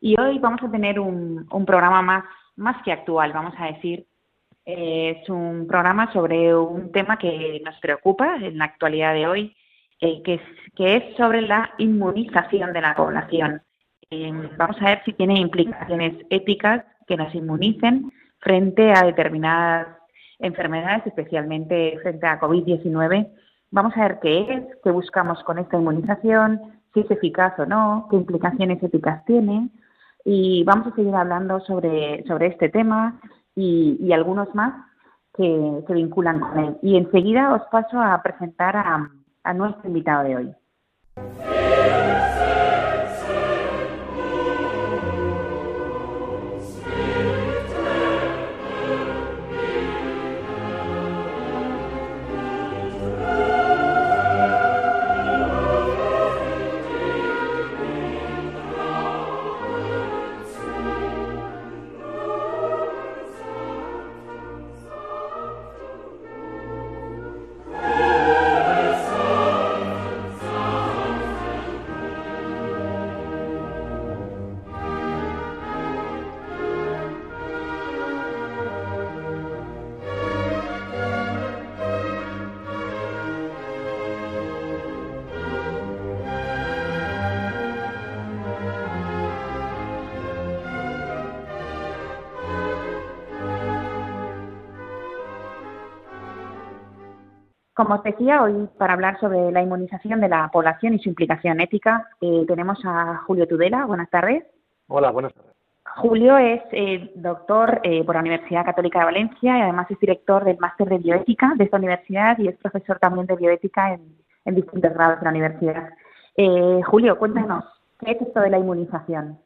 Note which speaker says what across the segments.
Speaker 1: Y hoy vamos a tener un, programa más, más que actual, vamos a decir. es un programa sobre un tema que nos preocupa en la actualidad de hoy, eh, que, es, que es sobre la inmunización de la población. Eh, vamos a ver si tiene implicaciones éticas que nos inmunicen frente a determinadas enfermedades, especialmente frente a COVID-19. Vamos a ver qué es, qué buscamos con esta inmunización, si es eficaz o no, qué implicaciones éticas tiene. Y vamos a seguir hablando sobre, sobre este tema y, algunos más que se vinculan con él. Y enseguida os paso a presentar a, a nuestro invitado de hoy. Como os decía, hoy para hablar sobre la inmunización de la población y su implicación ética, eh, tenemos a Julio Tudela. Buenas tardes.
Speaker 2: Hola, buenas tardes.
Speaker 1: Julio es eh, doctor eh, por la Universidad Católica de Valencia y además es director del máster de bioética de esta universidad y es profesor también de bioética en, en distintos grados de la universidad. Julio, cuéntanos, ¿qué es esto de la inmunización?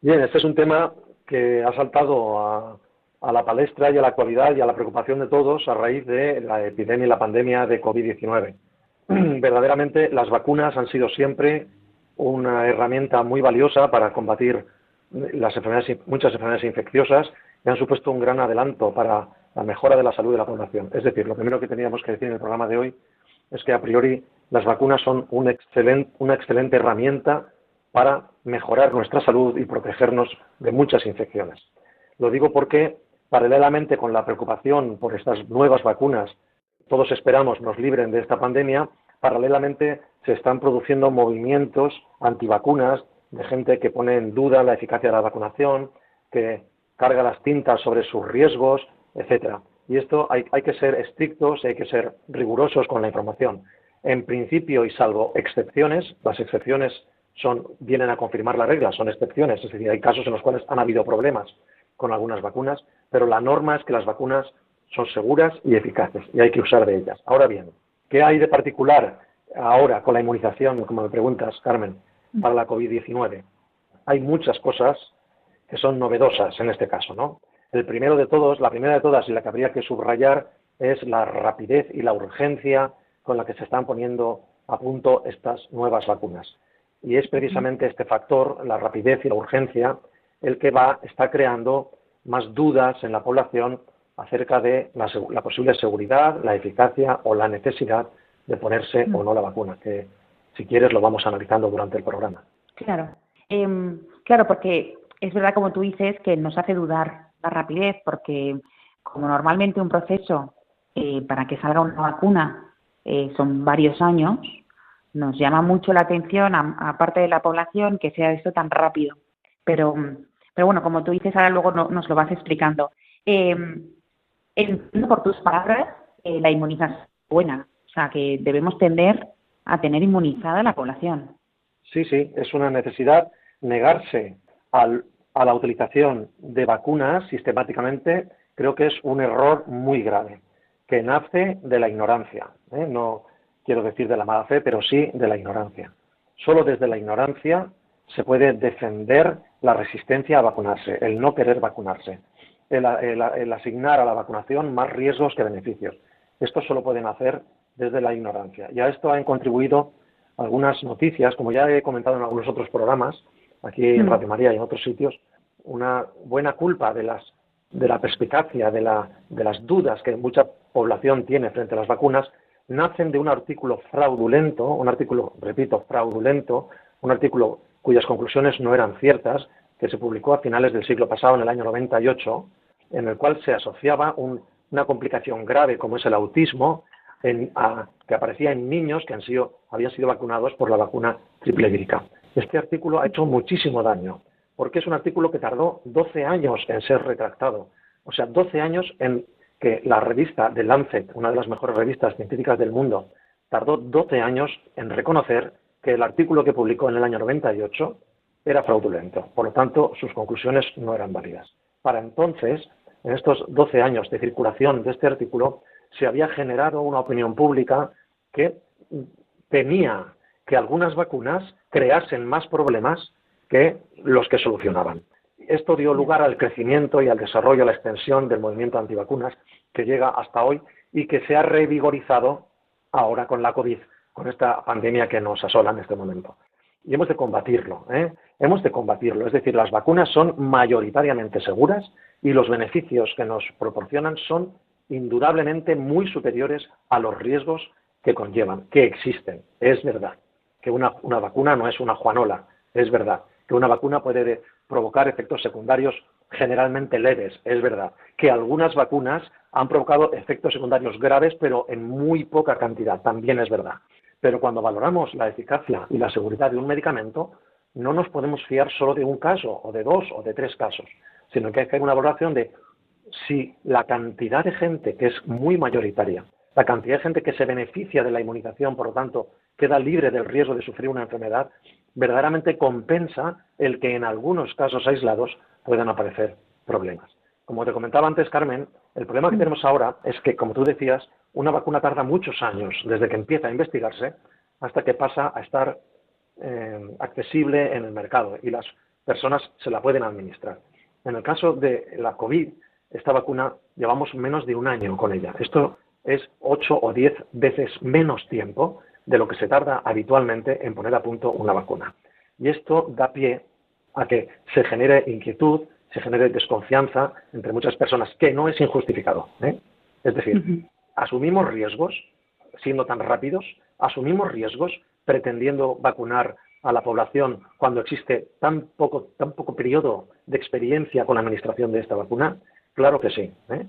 Speaker 2: Bien, este es un tema que ha saltado a, a la palestra y a la actualidad y a la preocupación de todos a raíz de la epidemia y la pandemia de COVID-19. Verdaderamente las vacunas han sido siempre una herramienta muy valiosa para combatir las enfermedades, muchas enfermedades infecciosas y han supuesto un gran adelanto para la mejora de la salud de la población. Es decir, lo primero que teníamos que decir en el programa de hoy es que a priori las vacunas son una excelente herramienta para mejorar nuestra salud y protegernos de muchas infecciones. Lo digo porque Paralelamente con la preocupación por estas nuevas vacunas, todos esperamos nos libren de esta pandemia, paralelamente se están produciendo movimientos antivacunas de gente que pone en duda la eficacia de la vacunación, que carga las tintas sobre sus riesgos, etcétera. Y esto hay, que ser estrictos, hay que ser rigurosos con la información. En principio, y salvo excepciones, las excepciones son, vienen a confirmar la regla, son excepciones, es decir, hay casos en los cuales han habido problemas con algunas vacunas, pero la norma es que las vacunas son seguras y eficaces y hay que usar de ellas. Ahora bien, ¿qué hay de particular ahora con la inmunización, como me preguntas, Carmen, para la COVID-19? Hay muchas cosas que son novedosas en este caso, ¿no? El primero de todos, la primera de todas y la que habría que subrayar es la rapidez y la urgencia con la que se están poniendo a punto estas nuevas vacunas. Y es precisamente este factor, la rapidez y la urgencia, el que va, está creando más dudas en la población acerca de la, posible seguridad, la eficacia o la necesidad de ponerse o no la vacuna, que si quieres lo vamos analizando durante el programa.
Speaker 1: Claro, em, claro, porque es verdad como tú dices que nos hace dudar la rapidez, porque como normalmente un proceso eh, para que salga una vacuna eh, son varios años, nos llama mucho la atención a, parte de la población que sea esto tan rápido. Pero Pero bueno, como tú dices, ahora luego nos lo vas explicando. Eh, entiendo por tus palabras eh, la inmunización buena, o sea, que debemos tender a tener inmunizada la población.
Speaker 2: Sí, sí, es una necesidad negarse al, a la utilización de vacunas sistemáticamente, creo que es un error muy grave, que nace de la ignorancia. ¿eh? No quiero decir de la mala fe, pero sí de la ignorancia. Solo desde la ignorancia se puede defender la resistencia a vacunarse, el no querer vacunarse, el, asignar a la vacunación más riesgos que beneficios. Esto solo pueden hacer desde la ignorancia. Y a esto han contribuido algunas noticias, como ya he comentado en algunos otros programas, aquí en mm. Radio María y en otros sitios, una buena culpa de las de la perspicacia, de, la, de las dudas que mucha población tiene frente a las vacunas, nacen de un artículo fraudulento, un artículo, repito, fraudulento, un artículo cuyas conclusiones no eran ciertas, que se publicó a finales del siglo pasado, en el año 98, en el cual se asociaba una complicación grave como es el autismo, que aparecía en niños que han sido, habían sido vacunados por la vacuna triple vírica. Este artículo ha hecho muchísimo daño, porque es un artículo que tardó 12 años en ser retractado. O sea, 12 años en que la revista The Lancet, una de las mejores revistas científicas del mundo, tardó 12 años en reconocer que el artículo que publicó en el año 98 era fraudulento. Por lo tanto, sus conclusiones no eran válidas. Para entonces, en estos 12 años de circulación de este artículo, se había generado una opinión pública que temía que algunas vacunas creasen más problemas que los que solucionaban. Esto dio lugar al crecimiento y al desarrollo, a la extensión del movimiento antivacunas que llega hasta hoy y que se ha revigorizado ahora con la COVID, con esta pandemia que nos asola en este momento. Y hemos de combatirlo, ¿eh? hemos de combatirlo. Es decir, las vacunas son mayoritariamente seguras y los beneficios que nos proporcionan son indudablemente muy superiores a los riesgos que conllevan, que existen. Es verdad que una, vacuna no es una juanola, es verdad que una vacuna puede provocar efectos secundarios generalmente leves, es verdad que algunas vacunas han provocado efectos secundarios graves, pero en muy poca cantidad, también es verdad. Pero cuando valoramos la eficacia y la seguridad de un medicamento, no nos podemos fiar solo de un caso, o de dos, o de tres casos, sino que hay que hacer una valoración de si la cantidad de gente, que es muy mayoritaria, la cantidad de gente que se beneficia de la inmunización, por lo tanto, queda libre del riesgo de sufrir una enfermedad, verdaderamente compensa el que en algunos casos aislados puedan aparecer problemas. Como te comentaba antes, Carmen, el problema que mm. tenemos ahora es que, como tú decías, una vacuna tarda muchos años desde que empieza a investigarse hasta que pasa a estar eh, accesible en el mercado y las personas se la pueden administrar. En el caso de la COVID, esta vacuna llevamos menos de un año con ella. Esto es ocho o diez veces menos tiempo de lo que se tarda habitualmente en poner a punto una vacuna. Y esto da pie a que se genere inquietud, se genere desconfianza entre muchas personas, que no es injustificado. ¿eh? Es decir, asumimos riesgos siendo tan rápidos, asumimos riesgos pretendiendo vacunar a la población cuando existe tan poco, tan poco periodo de experiencia con la administración de esta vacuna? Claro que sí. ¿eh?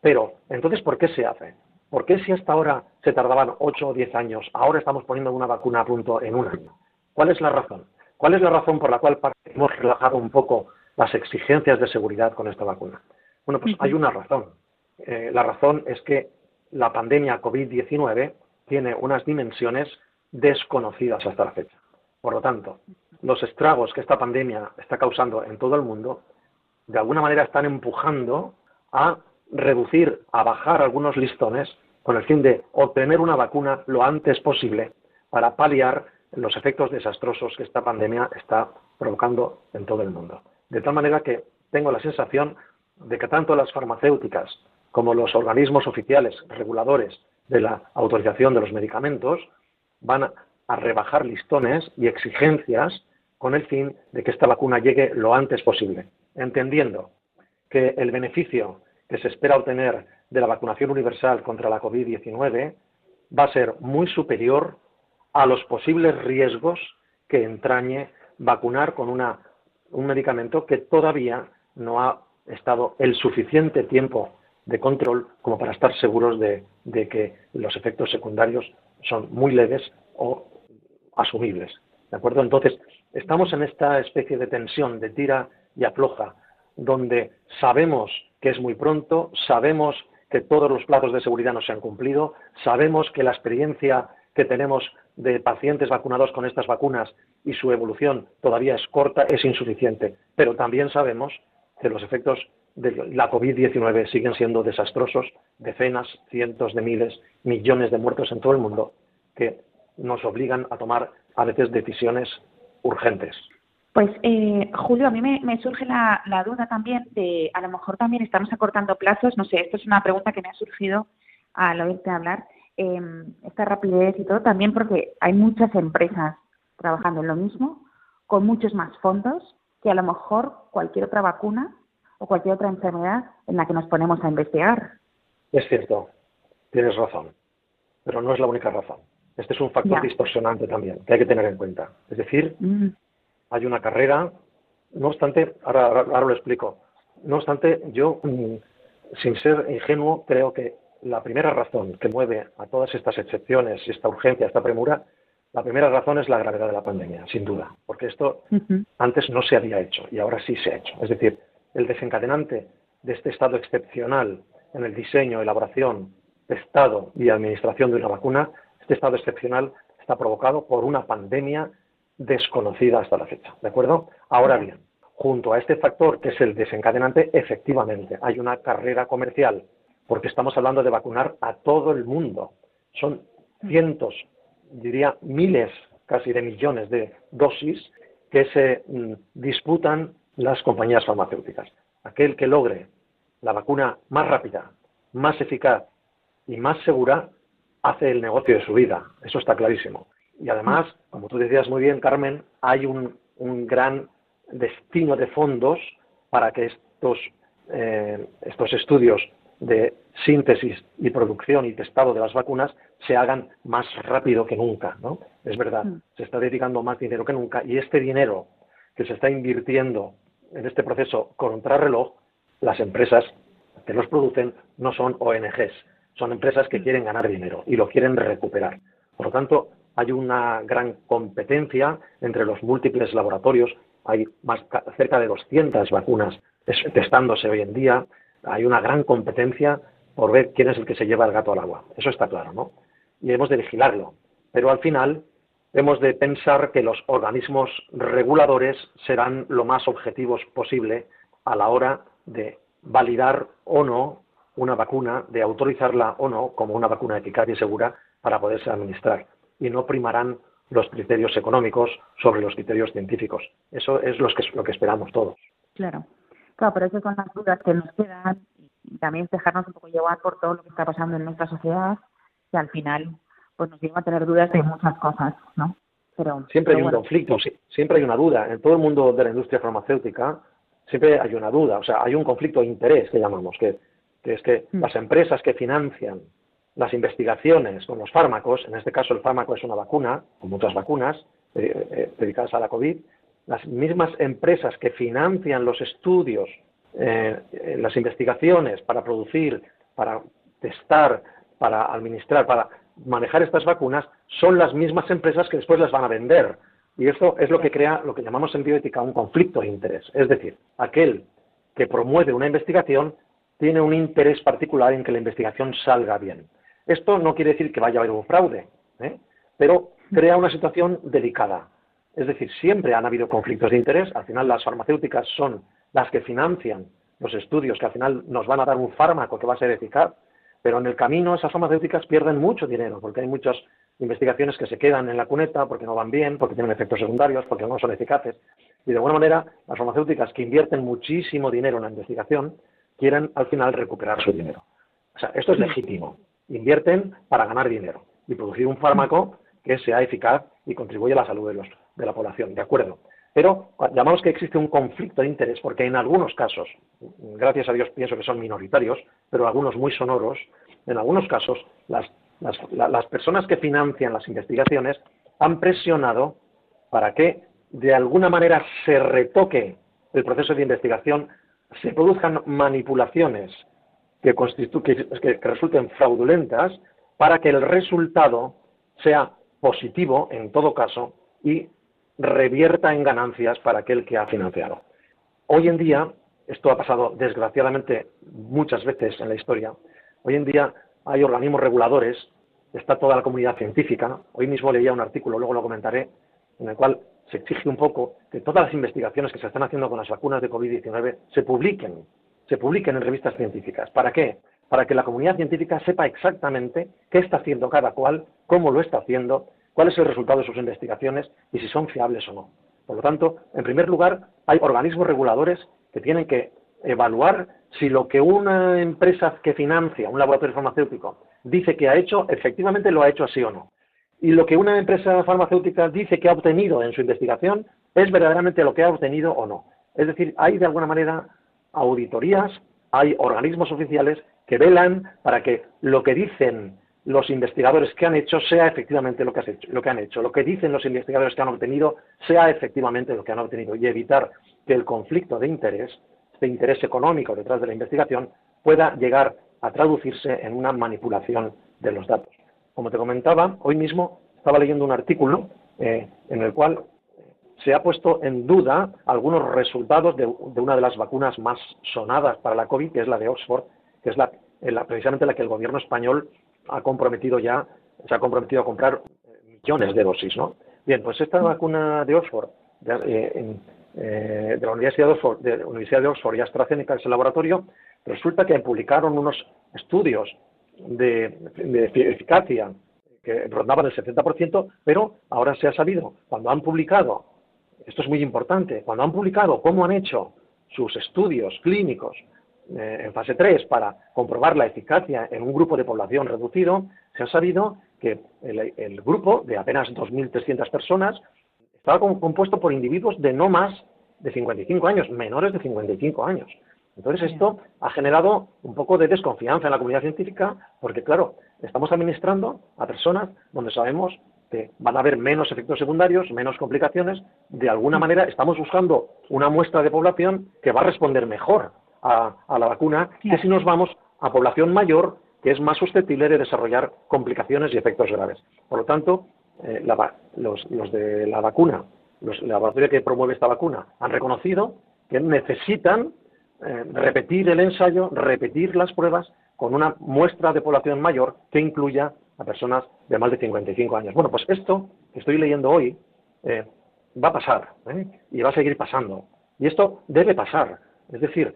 Speaker 2: Pero, entonces, ¿por qué se hace? ¿Por qué si hasta ahora se tardaban 8 o 10 años, ahora estamos poniendo una vacuna a punto en un año? ¿Cuál es la razón? ¿Cuál es la razón por la cual hemos relajado un poco las exigencias de seguridad con esta vacuna? Bueno, pues hay una razón. Eh, la razón es que la pandemia COVID-19 tiene unas dimensiones desconocidas hasta la fecha. Por lo tanto, los estragos que esta pandemia está causando en todo el mundo, de alguna manera están empujando a reducir, a bajar algunos listones con el fin de obtener una vacuna lo antes posible para paliar los efectos desastrosos que esta pandemia está provocando en todo el mundo. De tal manera que tengo la sensación de que tanto las farmacéuticas como los organismos oficiales reguladores de la autorización de los medicamentos van a, rebajar listones y exigencias con el fin de que esta vacuna llegue lo antes posible, entendiendo que el beneficio que se espera obtener de la vacunación universal contra la COVID-19 va a ser muy superior a los posibles riesgos que entrañe vacunar con un medicamento que todavía no ha estado el suficiente tiempo de control como para estar seguros de, que los efectos secundarios son muy leves o asumibles. ¿De acuerdo? Entonces, estamos en esta especie de tensión, de tira y afloja, donde sabemos que es muy pronto, sabemos que todos los plazos de seguridad no se han cumplido, sabemos que la experiencia que tenemos de pacientes vacunados con estas vacunas y su evolución todavía es corta, es insuficiente, pero también sabemos que los efectos de la COVID-19 siguen siendo desastrosos, decenas, cientos de miles, millones de muertos en todo el mundo, que nos obligan a tomar a veces decisiones urgentes.
Speaker 1: Pues, eh, Julio, a mí me, surge la, duda también de, a lo mejor también estamos acortando plazos, no sé, esto es una pregunta que me ha surgido al oírte hablar, em, esta rapidez y todo, también porque hay muchas empresas trabajando en lo mismo, con muchos más fondos que a lo mejor cualquier otra vacuna o cualquier otra enfermedad en la que nos ponemos a investigar.
Speaker 2: Es cierto, tienes razón, pero no es la única razón. Este es un factor distorsionante también que hay que tener en cuenta. Es decir, mm hay una carrera. No obstante, ahora, lo explico. No obstante, yo, mm, sin ser ingenuo, creo que la primera razón que mueve a todas estas excepciones, esta urgencia, esta premura, la primera razón es la gravedad de la pandemia, sin duda, porque esto antes no se había hecho y ahora sí se ha hecho. Es decir, el desencadenante de este estado excepcional en el diseño, elaboración, testado y administración de una vacuna, este estado excepcional está provocado por una pandemia desconocida hasta la fecha. ¿De acuerdo? Ahora bien, junto a este factor que es el desencadenante, efectivamente hay una carrera comercial, porque estamos hablando de vacunar a todo el mundo. Son cientos, diría miles casi de millones de dosis que se mm, disputan las compañías farmacéuticas. Aquel que logre la vacuna más rápida, más eficaz y más segura hace el negocio de su vida. Eso está clarísimo. Y además, como tú decías muy bien, Carmen, hay un, gran destino de fondos para que estos, eh, estos estudios de síntesis y producción y testado de las vacunas se hagan más rápido que nunca, ¿no? Es verdad, mm. se está dedicando más dinero que nunca y este dinero que se está invirtiendo en este proceso contrarreloj, las empresas que los producen no son ONGs, son empresas que mm. quieren ganar dinero y lo quieren recuperar. Por lo tanto, hay una gran competencia entre los múltiples laboratorios, hay más, cerca de 200 vacunas testándose hoy en día, hay una gran competencia por ver quién es el que se lleva el gato al agua, eso está claro, ¿no? Y hemos de vigilarlo, pero al final hemos de pensar que los organismos reguladores serán lo más objetivos posible a la hora de validar o no una vacuna, de autorizarla o no como una vacuna eficaz y segura para poderse administrar y no primarán los criterios económicos sobre los criterios científicos. Eso es lo que, lo que esperamos todos.
Speaker 1: Claro, claro, pero esas son las dudas que nos quedan y también dejarnos un poco llevar por todo lo que está pasando en nuestra sociedad, que al final pues nos lleva a tener dudas de muchas cosas, ¿no?
Speaker 2: Pero, siempre hay un conflicto, siempre hay una duda. En todo el mundo de la industria farmacéutica siempre hay una duda, o sea, hay un conflicto de interés que llamamos, que, que es que mm. las empresas que financian las investigaciones con los fármacos, en este caso el fármaco es una vacuna, como otras vacunas eh, eh, dedicadas a la COVID, las mismas empresas que financian los estudios, eh, las investigaciones para producir, para testar, para administrar, para manejar estas vacunas, son las mismas empresas que después las van a vender. Y esto es lo que crea lo que llamamos en bioética un conflicto de interés. Es decir, aquel que promueve una investigación tiene un interés particular en que la investigación salga bien. Esto no quiere decir que vaya a haber un fraude, ¿eh? pero crea una situación delicada. Es decir, siempre han habido conflictos de interés. Al final, las farmacéuticas son las que financian los estudios que al final nos van a dar un fármaco que va a ser eficaz, pero en el camino esas farmacéuticas pierden mucho dinero porque hay muchas investigaciones que se quedan en la cuneta porque no van bien, porque tienen efectos secundarios, porque no son eficaces. Y de alguna manera, las farmacéuticas que invierten muchísimo dinero en la investigación quieren al final recuperar su dinero. O sea, esto es legítimo invierten para ganar dinero y producir un fármaco que sea eficaz y contribuya a la salud de, los, de la población, ¿de acuerdo? Pero llamamos que existe un conflicto de interés, porque en algunos casos, gracias a Dios pienso que son minoritarios, pero algunos muy sonoros, en algunos casos las, las, las personas que financian las investigaciones han presionado para que de alguna manera se retoque el proceso de investigación, se produzcan manipulaciones que, que, resulten fraudulentas para que el resultado sea positivo en todo caso y revierta en ganancias para aquel que ha financiado. Hoy en día, esto ha pasado desgraciadamente muchas veces en la historia, hoy en día hay organismos reguladores, está toda la comunidad científica. Hoy mismo leía un artículo, luego lo comentaré, en el cual se exige un poco que todas las investigaciones que se están haciendo con las vacunas de COVID-19 se publiquen, se publiquen en revistas científicas. ¿Para qué? Para que la comunidad científica sepa exactamente qué está haciendo cada cual, cómo lo está haciendo, cuál es el resultado de sus investigaciones y si son fiables o no. Por lo tanto, en primer lugar, hay organismos reguladores que tienen que evaluar si lo que una empresa que financia un laboratorio farmacéutico dice que ha hecho, efectivamente lo ha hecho así o no. Y lo que una empresa farmacéutica dice que ha obtenido en su investigación es verdaderamente lo que ha obtenido o no. Es decir, hay de alguna manera auditorías, hay organismos oficiales que velan para que lo que dicen los investigadores que han hecho sea efectivamente lo que, hecho, lo que han hecho, lo que dicen los investigadores que han obtenido sea efectivamente lo que han obtenido y evitar que el conflicto de interés de interés económico detrás de la investigación pueda llegar a traducirse en una manipulación de los datos. Como te comentaba, hoy mismo estaba leyendo un artículo eh, en el cual se ha puesto en duda algunos resultados de, una de las vacunas más sonadas para la COVID, que es la de Oxford, que es la, precisamente la que el gobierno español ha comprometido ya, se ha comprometido a comprar millones de dosis, ¿no? Bien, pues esta vacuna de Oxford, eh, eh, de, la Universidad de, Oxford, de la Universidad de Oxford y AstraZeneca, ese laboratorio, resulta que publicaron unos estudios de, eficacia que rondaban el 70%, pero ahora se ha sabido, cuando han publicado, esto es muy importante, cuando han publicado cómo han hecho sus estudios clínicos eh, en fase 3 para comprobar la eficacia en un grupo de población reducido, se ha sabido que el, el grupo de apenas 2.300 personas estaba compuesto por individuos de no más de 55 años, menores de 55 años. Entonces esto ha generado un poco de desconfianza en la comunidad científica porque, claro, estamos administrando a personas donde sabemos que van a haber menos efectos secundarios, menos complicaciones. De alguna manera estamos buscando una muestra de población que va a responder mejor a, la vacuna que si nos vamos a población mayor que es más susceptible de desarrollar complicaciones y efectos graves. Por lo tanto, eh, los, de la vacuna, los laboratorios que promueve esta vacuna, han reconocido que necesitan eh, repetir el ensayo, repetir las pruebas con una muestra de población mayor que incluya a personas de más de 55 años. Bueno, pues esto que estoy leyendo hoy eh, va a pasar y va a seguir pasando. Y esto debe pasar. Es decir,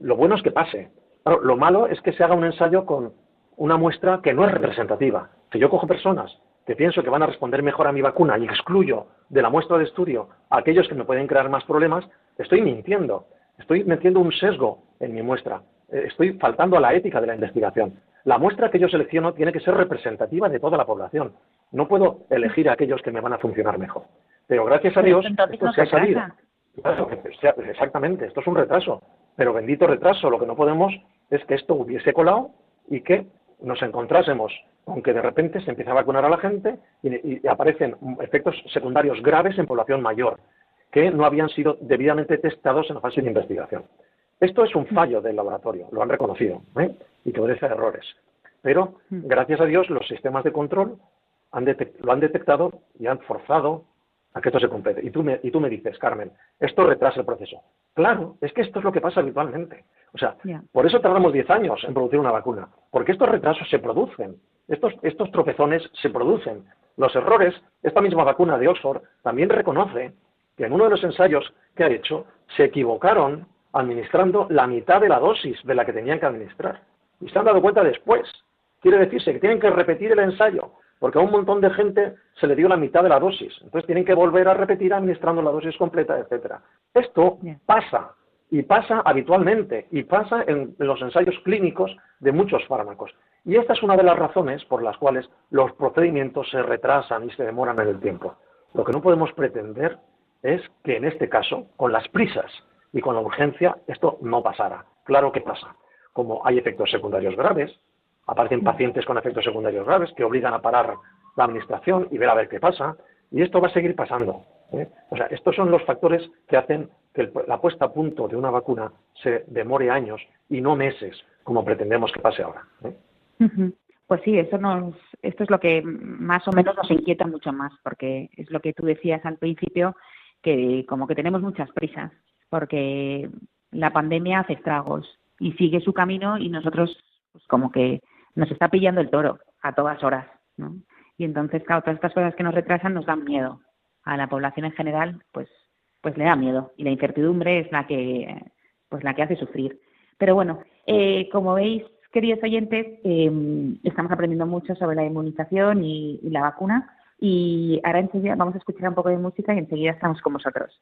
Speaker 2: lo bueno es que pase. lo malo es que se haga un ensayo con una muestra que no es representativa. Si yo cojo personas que pienso que van a responder mejor a mi vacuna y excluyo de la muestra de estudio a aquellos que me pueden crear más problemas, estoy mintiendo, estoy metiendo un sesgo en mi muestra, eh, estoy faltando a la ética de la investigación. La muestra que yo selecciono tiene que ser representativa de toda la población. No puedo elegir a aquellos que me van a funcionar mejor. Pero gracias a Dios, esto se ha salido. exactamente, esto es un retraso. Pero bendito retraso, lo que no podemos es que esto hubiese colado y que nos encontrásemos aunque de repente se empieza a vacunar a la gente y, aparecen efectos secundarios graves en población mayor, que no habían sido debidamente testados en la fase de investigación. Esto es un fallo del laboratorio, lo han reconocido, ¿eh? y que obedece a errores. Pero, mm. gracias a Dios, los sistemas de control lo han detectado y han forzado a que esto se complete. Y tú, me, y tú me dices, Carmen, esto retrasa el proceso. Claro, es que esto es lo que pasa habitualmente. O sea, por eso tardamos 10 años en producir una vacuna, porque estos retrasos se producen. Estos, estos tropezones se producen. Los errores, esta misma vacuna de Oxford también reconoce que en uno de los ensayos que ha hecho se equivocaron administrando la mitad de la dosis de la que tenían que administrar. Y se han dado cuenta después. Quiere decirse que tienen que repetir el ensayo, porque a un montón de gente se le dio la mitad de la dosis. Entonces tienen que volver a repetir administrando la dosis completa, etcétera. Esto pasa, y pasa habitualmente, y pasa en los ensayos clínicos de muchos fármacos. Y esta es una de las razones por las cuales los procedimientos se retrasan y se demoran en el tiempo. Lo que no podemos pretender es que en este caso, con las prisas y con la urgencia, esto no pasara. Claro que pasa. Como hay efectos secundarios graves, aparecen pacientes con efectos secundarios graves que obligan a parar la administración y ver a ver qué pasa, y esto va a seguir pasando. ¿eh? O sea, estos son los factores que hacen que la puesta a punto de una vacuna se demore años y no meses, como pretendemos que pase ahora. ¿eh?
Speaker 1: Pues sí, eso nos, esto es lo que más o menos nos inquieta mucho más, porque es lo que tú decías al principio, que como que tenemos muchas prisas. porque la pandemia hace estragos y sigue su camino y nosotros pues como que nos está pillando el toro a todas horas, ¿no? Y entonces, claro, todas estas cosas que nos retrasan nos dan miedo. A la población en general, pues, pues le da miedo y la incertidumbre es la que, pues la que hace sufrir. Pero bueno, eh, como veis, queridos oyentes, eh, estamos aprendiendo mucho sobre la inmunización y, y la vacuna y ahora enseguida vamos a escuchar un poco de música y enseguida estamos con vosotros.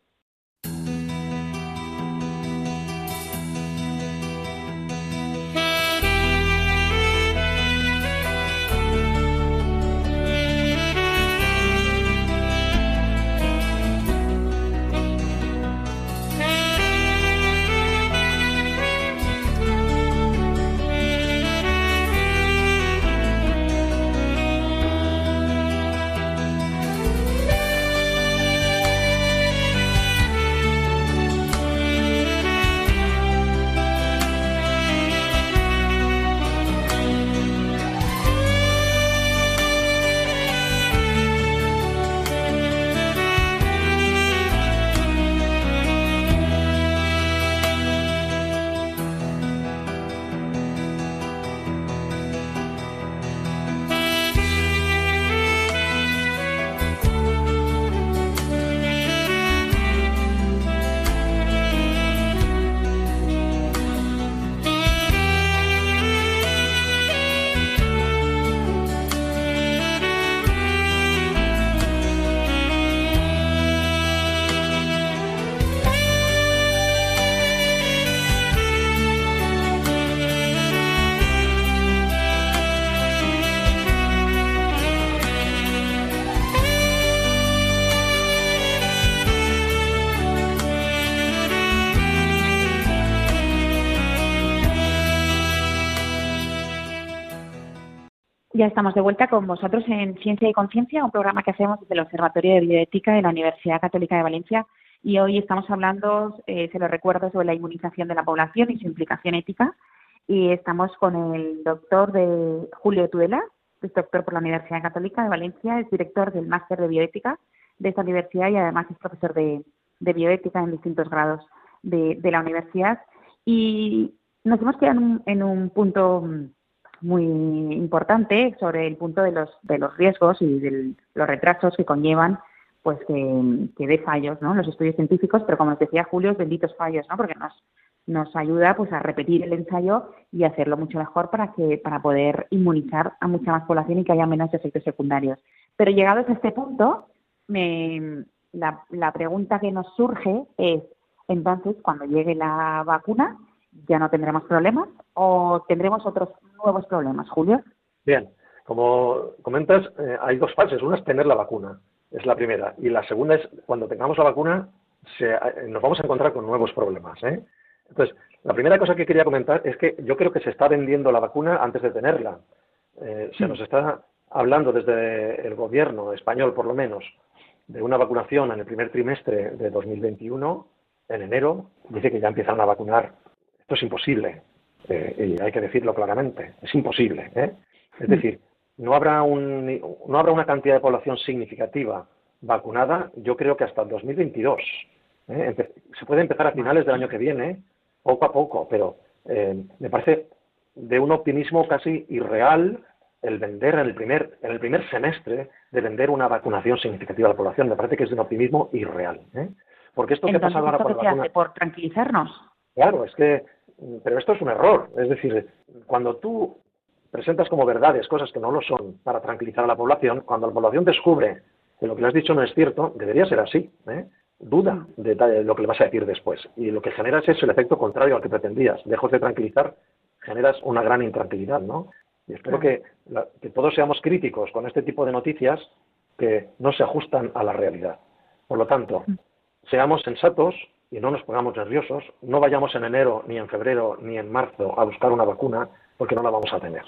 Speaker 1: Ya estamos de vuelta con vosotros en Ciencia y Conciencia, un programa que hacemos desde el Observatorio de Bioética de la Universidad Católica de Valencia. Y hoy estamos hablando, eh, se lo recuerdo, sobre la inmunización de la población y su implicación ética. Y estamos con el doctor de Julio Tudela, es doctor por la Universidad Católica de Valencia, es director del máster de bioética de esta universidad y además es profesor de, bioética en distintos grados de, la universidad. Y nos hemos quedado en un, en un punto muy importante sobre el punto de los, de los riesgos y de los retrasos que conllevan pues que, que dé fallos ¿no? los estudios científicos, pero como nos decía Julio, benditos fallos, ¿no? porque nos, nos ayuda pues a repetir el ensayo y hacerlo mucho mejor para que para poder inmunizar a mucha más población y que haya menos efectos secundarios. Pero llegados a este punto, me, la, la pregunta que nos surge es, entonces, cuando llegue la vacuna, ¿ya no tendremos problemas o tendremos otros nuevos problemas, Julio?
Speaker 2: Bien, como comentas, eh, hay dos fases. Una es tener la vacuna, es la primera. Y la segunda es, cuando tengamos la vacuna, se, eh, nos vamos a encontrar con nuevos problemas. ¿eh? Entonces, la primera cosa que quería comentar es que yo creo que se está vendiendo la vacuna antes de tenerla. se nos está hablando desde el gobierno español, por lo menos, de una vacunación en el primer trimestre de 2021. En enero dice que ya empiezan a vacunar esto es imposible, eh, y hay que decirlo claramente, es imposible. ¿eh? Es mm. decir, no habrá, un, no habrá una cantidad de población significativa vacunada, yo creo que hasta el 2022. ¿eh? Se puede empezar a finales del año que viene, poco a poco, pero me parece de un optimismo casi irreal el vender en el primer en el primer semestre de vender una vacunación significativa a la población me parece que es de un optimismo irreal
Speaker 1: porque esto que pasa ahora por, por tranquilizarnos
Speaker 2: claro es que pero esto es un error. Es decir, cuando tú presentas como verdades cosas que no lo son para tranquilizar a la población, cuando la población descubre que lo que le has dicho no es cierto, debería ser así. ¿eh? Duda de, lo que le vas a decir después. Y lo que generas es el efecto contrario al que pretendías. Lejos de tranquilizar, generas una gran intranquilidad, ¿no? Y espero que, que todos seamos críticos con este tipo de noticias que no se ajustan a la realidad. Por lo tanto, seamos sensatos, y no nos pongamos nerviosos, no vayamos en enero, ni en febrero, ni en marzo a buscar una vacuna, porque no la vamos a tener.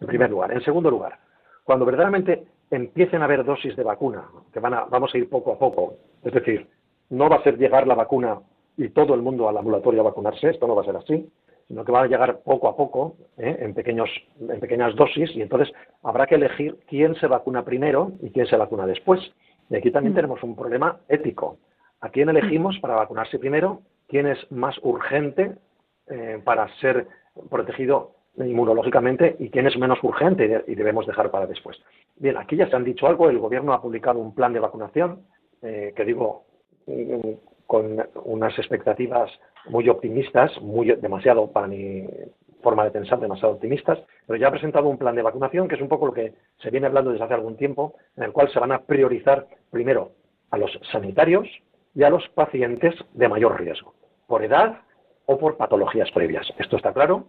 Speaker 2: En primer lugar. En segundo lugar, cuando verdaderamente empiecen a haber dosis de vacuna, que van a, vamos a ir poco a poco, es decir, no va a ser llegar la vacuna y todo el mundo al ambulatorio a vacunarse, esto no va a ser así, sino que va a llegar poco a poco, ¿eh? en, pequeños, en pequeñas dosis, y entonces habrá que elegir quién se vacuna primero y quién se vacuna después. Y aquí también mm. tenemos un problema ético ¿A quién elegimos para vacunarse primero? ¿Quién es más urgente eh, para ser protegido inmunológicamente y quién es menos urgente y debemos dejar para después? Bien, aquí ya se han dicho algo. El Gobierno ha publicado un plan de vacunación eh, que digo mm, con unas expectativas muy optimistas, muy demasiado para mi forma de pensar, demasiado optimistas, pero ya ha presentado un plan de vacunación que es un poco lo que se viene hablando desde hace algún tiempo, en el cual se van a priorizar primero a los sanitarios y a los pacientes de mayor riesgo, por edad o por patologías previas. Esto está claro.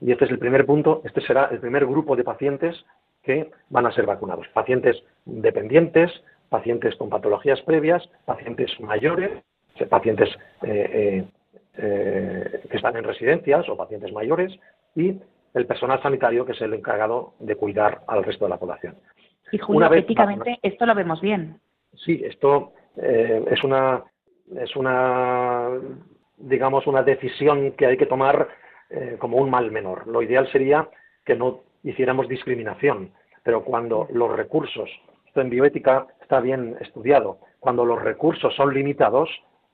Speaker 2: Y este es el primer punto, este será el primer grupo de pacientes que van a ser vacunados. Pacientes dependientes, pacientes con patologías previas, pacientes mayores, pacientes eh, eh, eh, que están en residencias o pacientes mayores y el personal sanitario que es el encargado de cuidar al resto de la población.
Speaker 1: Y Julio, éticamente esto lo vemos bien.
Speaker 2: Sí, esto es una es una digamos una decisión que hay que tomar como un mal menor. Lo ideal sería que no hiciéramos discriminación, pero cuando los recursos, esto en bioética está bien estudiado, cuando los recursos son limitados,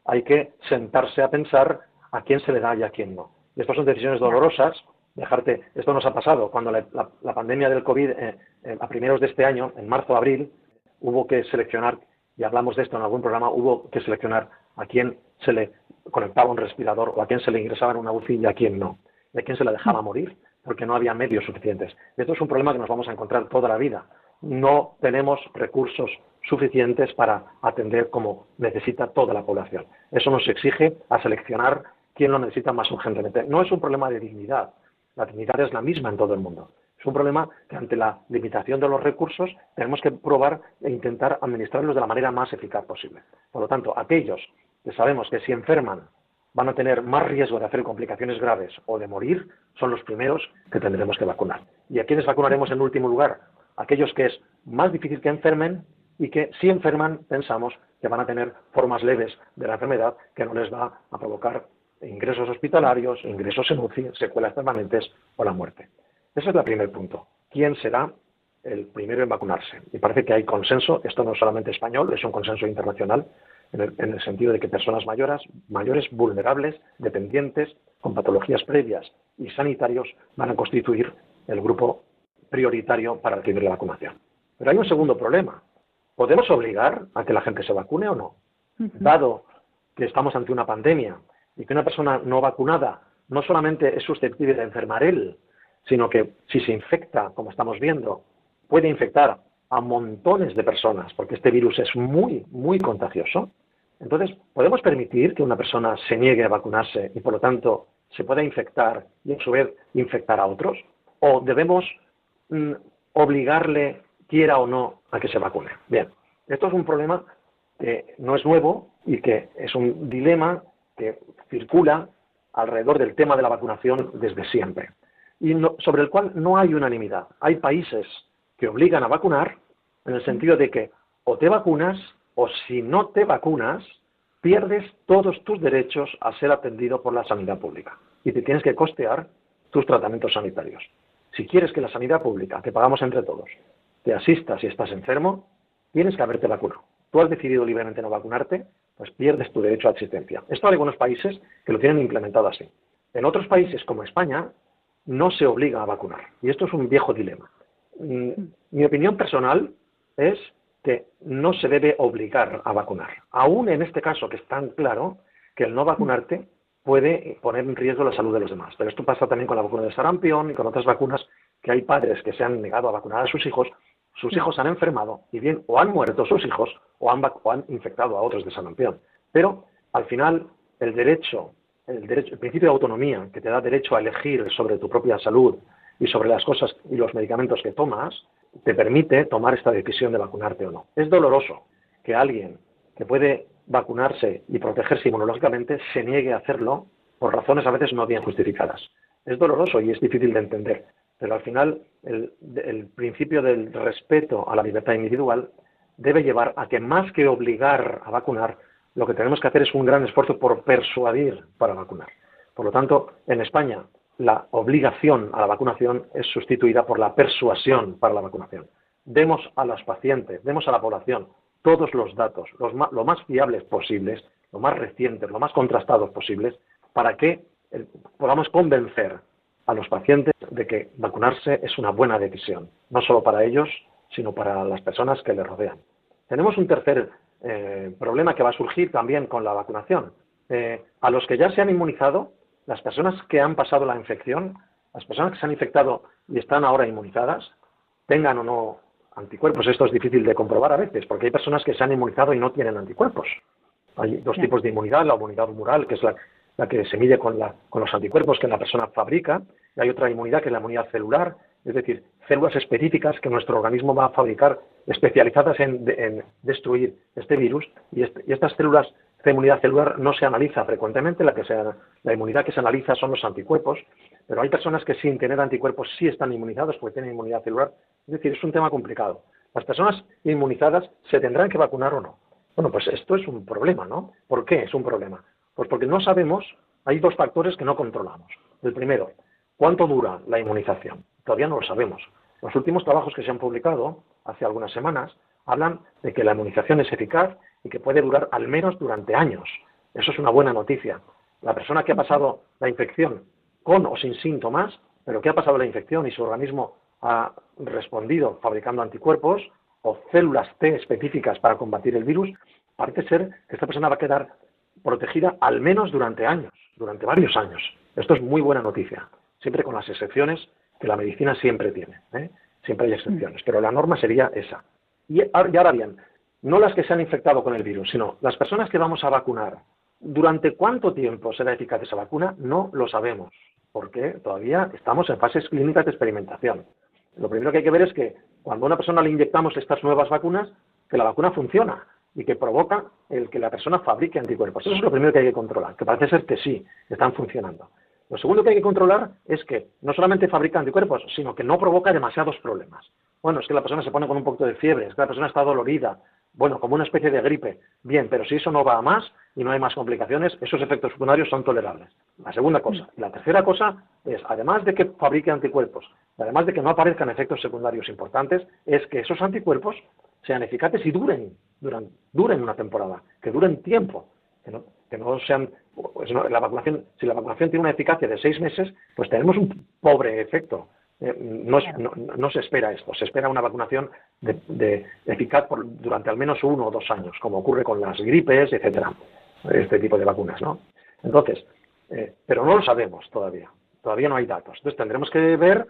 Speaker 2: hay que sentarse a pensar a quién se le da y a quién no. Y estas son decisiones dolorosas. Dejarte, esto nos ha pasado cuando la, pandemia del COVID, eh, eh, a primeros de este año, en marzo, abril, hubo que seleccionar, y hablamos de esto en algún programa, hubo que seleccionar a quién se le conectaba un respirador o a quién se le ingresaba en una UCI y a quién no, y a quién se le dejaba morir porque no había medios suficientes. esto es un problema que nos vamos a encontrar toda la vida. No tenemos recursos suficientes para atender como necesita toda la población. Eso nos exige a seleccionar quién lo necesita más urgentemente. No es un problema de dignidad. La dignidad es la misma en todo el mundo. Es un problema que ante la limitación de los recursos tenemos que probar e intentar administrarlos de la manera más eficaz posible. Por lo tanto, aquellos que sabemos que si enferman van a tener más riesgo de hacer complicaciones graves o de morir, son los primeros que tendremos que vacunar. ¿Y a quiénes vacunaremos en último lugar? Aquellos que es más difícil que enfermen y que si enferman pensamos que van a tener formas leves de la enfermedad que no les va a provocar ingresos hospitalarios, ingresos en secuelas permanentes o la muerte. Ese es el primer punto. ¿Quién será el primero en vacunarse? Y parece que hay consenso, esto no es solamente español, es un consenso internacional, en el, sentido de que personas mayores, mayores, vulnerables, dependientes, con patologías previas y sanitarios van a constituir el grupo prioritario para recibir la vacunación. Pero hay un segundo problema. ¿Podemos obligar a que la gente se vacune o no? Dado que estamos ante una pandemia y que una persona no vacunada no solamente es susceptible de enfermar él, sino que si se infecta, como estamos viendo, puede infectar a montones de personas, porque este virus es muy, muy contagioso. Entonces, ¿podemos permitir que una persona se niegue a vacunarse y, por lo tanto, se pueda infectar y, a su vez, infectar a otros? ¿O debemos mm, obligarle, quiera o no, a que se vacune? Bien, esto es un problema que no es nuevo y que es un dilema que circula alrededor del tema de la vacunación desde siempre y sobre el cual no hay unanimidad. Hay países que obligan a vacunar en el sentido de que o te vacunas o si no te vacunas, pierdes todos tus derechos a ser atendido por la sanidad pública y te tienes que costear tus tratamientos sanitarios. Si quieres que la sanidad pública, que pagamos entre todos, te asista si estás enfermo, tienes que haberte vacunado. Tú has decidido libremente no vacunarte, pues pierdes tu derecho a asistencia. Esto hay algunos países que lo tienen implementado así. En otros países como España no se obliga a vacunar. Y esto es un viejo dilema. Mm, mi opinión personal es que no se debe obligar a vacunar. Aún en este caso que es tan claro que el no vacunarte puede poner en riesgo la salud de los demás. Pero esto pasa también con la vacuna de sarampión y con otras vacunas que hay padres que se han negado a vacunar a sus hijos, sus hijos han enfermado y bien o han muerto sus hijos o han, o han infectado a otros de sarampión. Pero al final el derecho, el derecho, el principio de autonomía que te da derecho a elegir sobre tu propia salud y sobre las cosas y los medicamentos que tomas, te permite tomar esta decisión de vacunarte o no. Es doloroso que alguien que puede vacunarse y protegerse inmunológicamente se niegue a hacerlo por razones a veces no bien justificadas. Es doloroso y es difícil de entender, pero al final el, el principio del respeto a la libertad individual debe llevar a que más que obligar a vacunar, lo que tenemos que hacer es un gran esfuerzo por persuadir para vacunar. Por lo tanto, en España la obligación a la vacunación es sustituida por la persuasión para la vacunación. Demos a los pacientes, demos a la población todos los datos, los lo más fiables posibles, lo más recientes, lo más contrastados posibles, para que eh, podamos convencer a los pacientes de que vacunarse es una buena decisión, no solo para ellos, sino para las personas que les rodean. Tenemos un tercer eh, problema que va a surgir también con la vacunación. Eh, a los que ya se han inmunizado, las personas que han pasado la infección, las personas que se han infectado y están ahora inmunizadas, tengan o no anticuerpos, esto es difícil de comprobar a veces, porque hay personas que se han inmunizado y no tienen anticuerpos. Hay dos tipos de inmunidad, la inmunidad humoral, que es la, la que se mide con, la, con, los anticuerpos que la persona fabrica, y hay otra inmunidad que es la inmunidad celular, es decir, células específicas que nuestro organismo va a fabricar especializadas en, destruir este virus, y, estas células de inmunidad celular no se analiza frecuentemente, la, que la inmunidad que se analiza son los anticuerpos, pero hay personas que sin tener anticuerpos sí están inmunizados porque tienen inmunidad celular, es decir, es un tema complicado. ¿Las personas inmunizadas se tendrán que vacunar o no? Bueno, pues esto es un problema, ¿no? ¿Por qué es un problema? Pues porque no sabemos, hay dos factores que no controlamos. El primero, ¿cuánto dura la inmunización? Todavía no lo sabemos. Los últimos trabajos que se han publicado hace algunas semanas hablan de que la inmunización es eficaz y que puede durar al menos durante años. Eso es una buena noticia. La persona que ha pasado la infección con o sin síntomas, pero que ha pasado la infección y su organismo ha respondido fabricando anticuerpos o células T específicas para combatir el virus, parece ser que esta persona va a quedar protegida al menos durante años, durante varios años. Esto es muy buena noticia, siempre con las excepciones que la medicina siempre tiene. ¿eh? Siempre hay excepciones, pero la norma sería esa. Y ahora bien, no las que se han infectado con el virus, sino las personas que vamos a vacunar. ¿Durante cuánto tiempo será eficaz esa vacuna? No lo sabemos, porque todavía estamos en fases clínicas de experimentación. Lo primero que hay que ver es que cuando a una persona le inyectamos estas nuevas vacunas, que la vacuna funciona y que provoca el que la persona fabrique anticuerpos. Eso es lo primero que hay que controlar, que parece ser que sí, están funcionando. Lo segundo que hay que controlar es que no solamente fabrica anticuerpos, sino que no provoca demasiados problemas. Bueno, es que la persona se pone con un poco de fiebre, es que la persona está dolorida, bueno, como una especie de gripe. Bien, pero si eso no va a más y no hay más complicaciones, esos efectos secundarios son tolerables. La segunda cosa. Y la tercera cosa es, además de que fabrique anticuerpos, además de que no aparezcan efectos secundarios importantes, es que esos anticuerpos sean eficaces y duren, duran, duren una temporada, que duren tiempo, que no, que no sean pues la vacunación, si la vacunación tiene una eficacia de seis meses, pues tenemos un pobre efecto. Eh, no, no, se espera esto, se espera una vacunación de, eficaz por, durante al menos uno o dos años, como ocurre con las gripes, etcétera, este tipo de vacunas, ¿no? Entonces, eh, pero no lo sabemos todavía, todavía no hay datos. Entonces tendremos que ver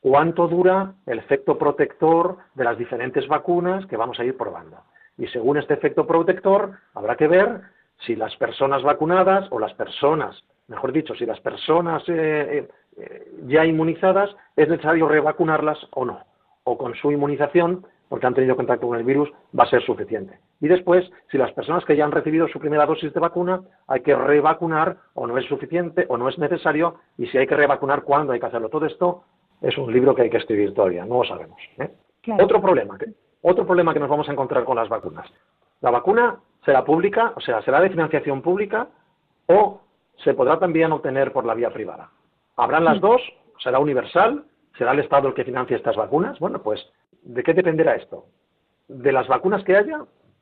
Speaker 2: cuánto dura el efecto protector de las diferentes vacunas que vamos a ir probando. Y según este efecto protector, habrá que ver si las personas vacunadas o las personas, mejor dicho, si las personas eh, eh, ya inmunizadas es necesario revacunarlas o no, o con su inmunización, porque han tenido contacto con el virus, va a ser suficiente. Y después, si las personas que ya han recibido su primera dosis de vacuna, hay que revacunar o no es suficiente o no es necesario, y si hay que revacunar, ¿cuándo hay que hacerlo? Todo esto es un libro que hay que escribir todavía, no lo sabemos. ¿eh? Otro problema, otro problema que nos vamos a encontrar con las vacunas. La vacuna será pública, o sea, será de financiación pública o se podrá también obtener por la vía privada. ¿Habrán las dos? ¿Será universal? ¿Será el Estado el que financie estas vacunas? Bueno, pues, ¿de qué dependerá esto? De las vacunas que haya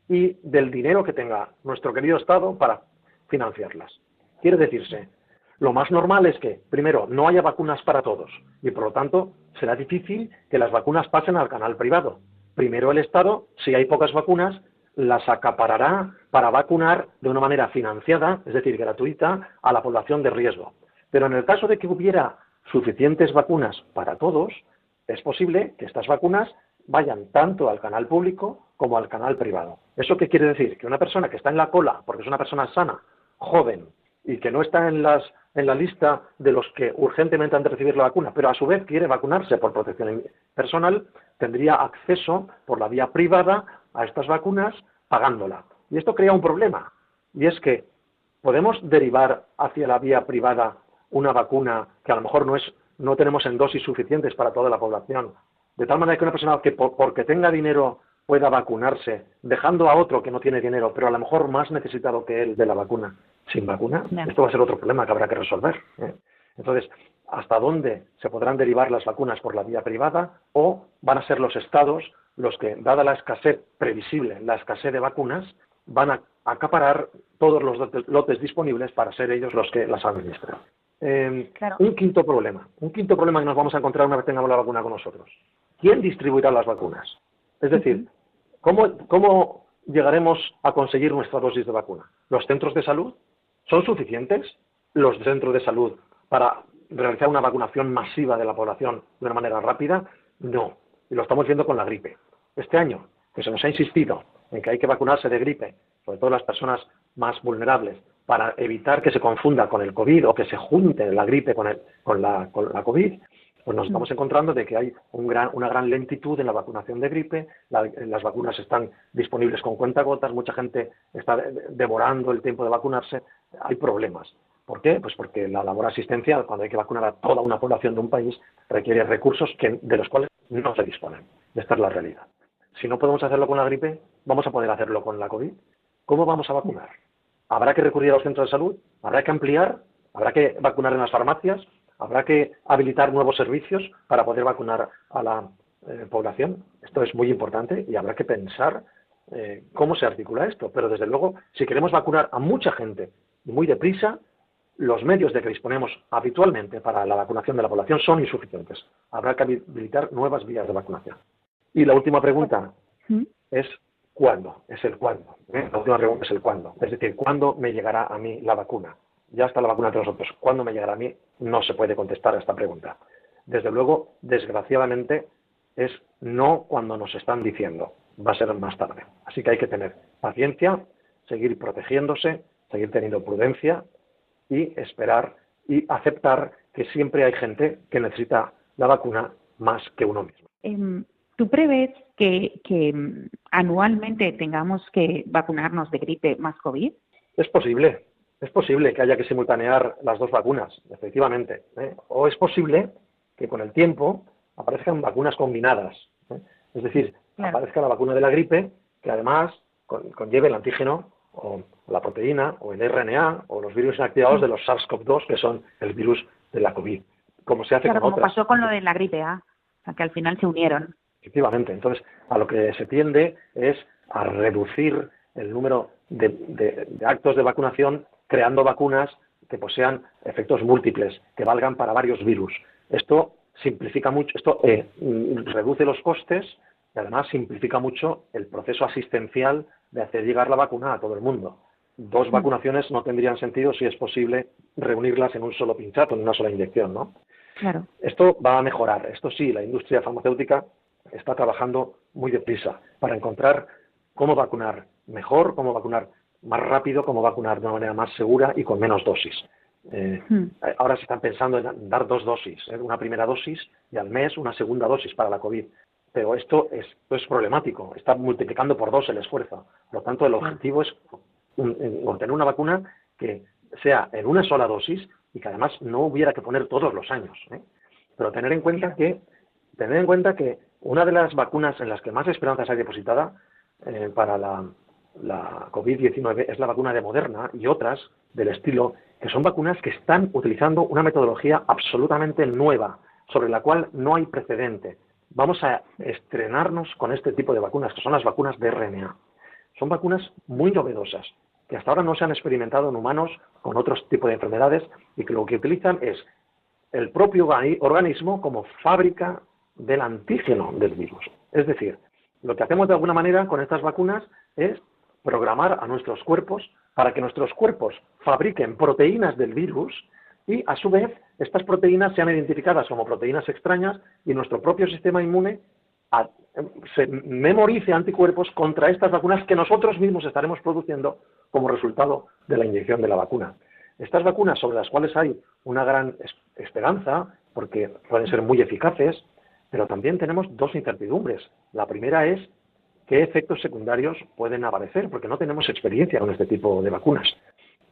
Speaker 2: y del dinero que tenga nuestro querido Estado para financiarlas. Quiere decirse, lo más normal es que, primero, no haya vacunas para todos y, por lo tanto, será difícil que las vacunas pasen al canal privado. Primero el Estado, si hay pocas vacunas, las acaparará para vacunar de una manera financiada, es decir, gratuita, a la población de riesgo. Pero en el caso de que hubiera suficientes vacunas para todos, es posible que estas vacunas vayan tanto al canal público como al canal privado. ¿Eso qué quiere decir? Que una persona que está en la cola, porque es una persona sana, joven, y que no está en, las, en la lista de los que urgentemente han de recibir la vacuna, pero a su vez quiere vacunarse por protección personal, tendría acceso por la vía privada a estas vacunas pagándola. Y esto crea un problema, y es que podemos derivar hacia la vía privada una vacuna que a lo mejor no, es, no tenemos en dosis suficientes para toda la población, de tal manera que una persona que porque tenga dinero pueda vacunarse, dejando a otro que no tiene dinero, pero a lo mejor más necesitado que él de la vacuna, sin vacuna, esto va a ser otro problema que habrá que resolver. ¿eh? Entonces, ¿hasta dónde se podrán derivar las vacunas por la vía privada o van a ser los estados los que, dada la escasez previsible, la escasez de vacunas, van a acaparar todos los lotes disponibles para ser ellos los que las administren. Eh, un quinto problema, un quinto problema que nos vamos a encontrar una vez tengamos la vacuna con nosotros. ¿Quién distribuirá las vacunas? Es decir, ¿cómo, ¿cómo llegaremos a conseguir nuestra dosis de vacuna? ¿Los centros de salud son suficientes? ¿Los centros de salud para realizar una vacunación masiva de la población de una manera rápida? No. Y lo estamos viendo con la gripe. Este año, que se nos ha insistido en que hay que vacunarse de gripe, sobre todo las personas más vulnerables, para evitar que se confunda con el COVID o que se junte la gripe con, con, la, con la COVID, pues nos mm. estamos encontrando de que hay una gran lentitud en la vacunación de gripe, las vacunas están disponibles con cuentagotas, mucha gente está devorando el tiempo de vacunarse, hay problemas. ¿Por qué? Pues porque la labor asistencial, cuando hay que vacunar a toda una población de un país, requiere recursos que, de los cuales no se disponen. Esta es la realidad. Si no podemos hacerlo con la gripe, ¿vamos a poder hacerlo con la COVID? ¿Cómo vamos a vacunar? ¿Habrá que recurrir a los centros de salud? ¿Habrá que ampliar? ¿Habrá que vacunar en las farmacias? ¿Habrá que habilitar nuevos servicios para poder vacunar a la eh, población? Esto es muy importante y habrá que pensar eh, cómo se articula esto. Pero desde luego, si queremos vacunar a mucha gente muy deprisa, los medios de que disponemos habitualmente para la vacunación de la población son insuficientes. Habrá que habilitar nuevas vías de vacunación. Y la última pregunta es ¿cuándo? Es el cuándo. ¿eh? La última pregunta es el cuándo. Es decir, ¿cuándo me llegará a mí la vacuna? Ya está la vacuna entre nosotros. ¿Cuándo me llegará a mí? No se puede contestar a esta pregunta. Desde luego, desgraciadamente, es no cuando nos están diciendo. Va a ser más tarde. Así que hay que tener paciencia, seguir protegiéndose, seguir teniendo prudencia y esperar y aceptar que siempre hay gente que necesita la vacuna más que uno mismo.
Speaker 1: Em, ¿Tú prevés que, que, mm, anualmente tengamos que vacunarnos de gripe más COVID?
Speaker 2: Es posible, es posible que haya que simultanear las dos vacunas, efectivamente. ¿eh? O es posible que con el tiempo aparezcan vacunas combinadas. ¿eh? Es decir, aparezca la vacuna de la gripe que además conlleve el antígeno o la proteína o el RNA o los virus inactivados de los SARS-CoV-2 que son el virus de la COVID. Como se hace
Speaker 1: claro,
Speaker 2: con
Speaker 1: como pasó con lo de la gripe A, que al final se unieron.
Speaker 2: Efectivamente. Entonces, a lo que se tiende es a reducir el número de, actos de vacunación creando vacunas que posean efectos múltiples, que valgan para varios virus. Esto simplifica mucho, esto eh, reduce los costes y además simplifica mucho el proceso asistencial de hacer llegar la vacuna a todo el mundo. Dos vacunaciones no tendrían sentido si es posible reunirlas en un solo pinchazo, en una sola inyección, ¿no?
Speaker 1: Claro.
Speaker 2: Esto va a mejorar. Esto sí, la industria farmacéutica está trabajando muy deprisa para encontrar cómo vacunar mejor, cómo vacunar más rápido, cómo vacunar de una manera más segura y con menos dosis. Eh, hmm. Ahora se están pensando en dar dos dosis, ¿eh? una primera dosis y al mes una segunda dosis para la COVID. Pero esto es, es problemático, está multiplicando por dos el esfuerzo. Por lo tanto, el objetivo es obtener una vacuna que sea en una sola dosis y que además no hubiera que poner todos los años. ¿eh? Pero tener en cuenta que tener en cuenta que una de las vacunas en las que más esperanzas hay depositada eh, para la, COVID-19 es la vacuna de Moderna y otras del estilo, que son vacunas que están utilizando una metodología absolutamente nueva, sobre la cual no hay precedente. Vamos a estrenarnos con este tipo de vacunas, que son las vacunas de RNA. Son vacunas muy novedosas, que hasta ahora no se han experimentado en humanos con otros tipos de enfermedades y que lo que utilizan es el propio organismo como fábrica del antígeno del virus. Es decir, lo que hacemos de alguna manera con estas vacunas es programar a nuestros cuerpos para que nuestros cuerpos fabriquen proteínas del virus y a su vez estas proteínas sean identificadas como proteínas extrañas y nuestro propio sistema inmune se memorice anticuerpos contra estas vacunas que nosotros mismos estaremos produciendo como resultado de la inyección de la vacuna. Estas vacunas sobre las cuales hay una gran esperanza, porque pueden ser muy eficaces, pero también tenemos dos incertidumbres. La primera es qué efectos secundarios pueden aparecer, porque no tenemos experiencia con este tipo de vacunas.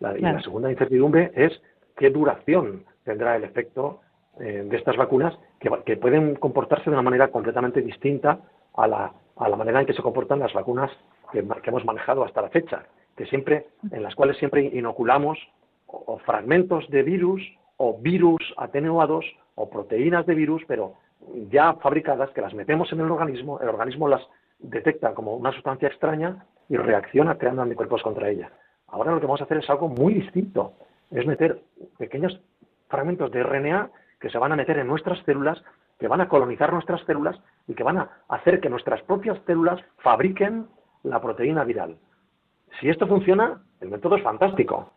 Speaker 2: La, Y la segunda incertidumbre es qué duración tendrá el efecto eh, de estas vacunas que, pueden comportarse de una manera completamente distinta a la, a la manera en que se comportan las vacunas que, hemos manejado hasta la fecha, que siempre, en las cuales siempre inoculamos o fragmentos de virus o virus atenuados o proteínas de virus, pero ya fabricadas que las metemos en el organismo, el organismo las detecta como una sustancia extraña y reacciona creando anticuerpos contra ella. Ahora lo que vamos a hacer es algo muy distinto, es meter pequeños fragmentos de RNA que se van a meter en nuestras células, que van a colonizar nuestras células y que van a hacer que nuestras propias células fabriquen la proteína viral. Si esto funciona, el método es fantástico,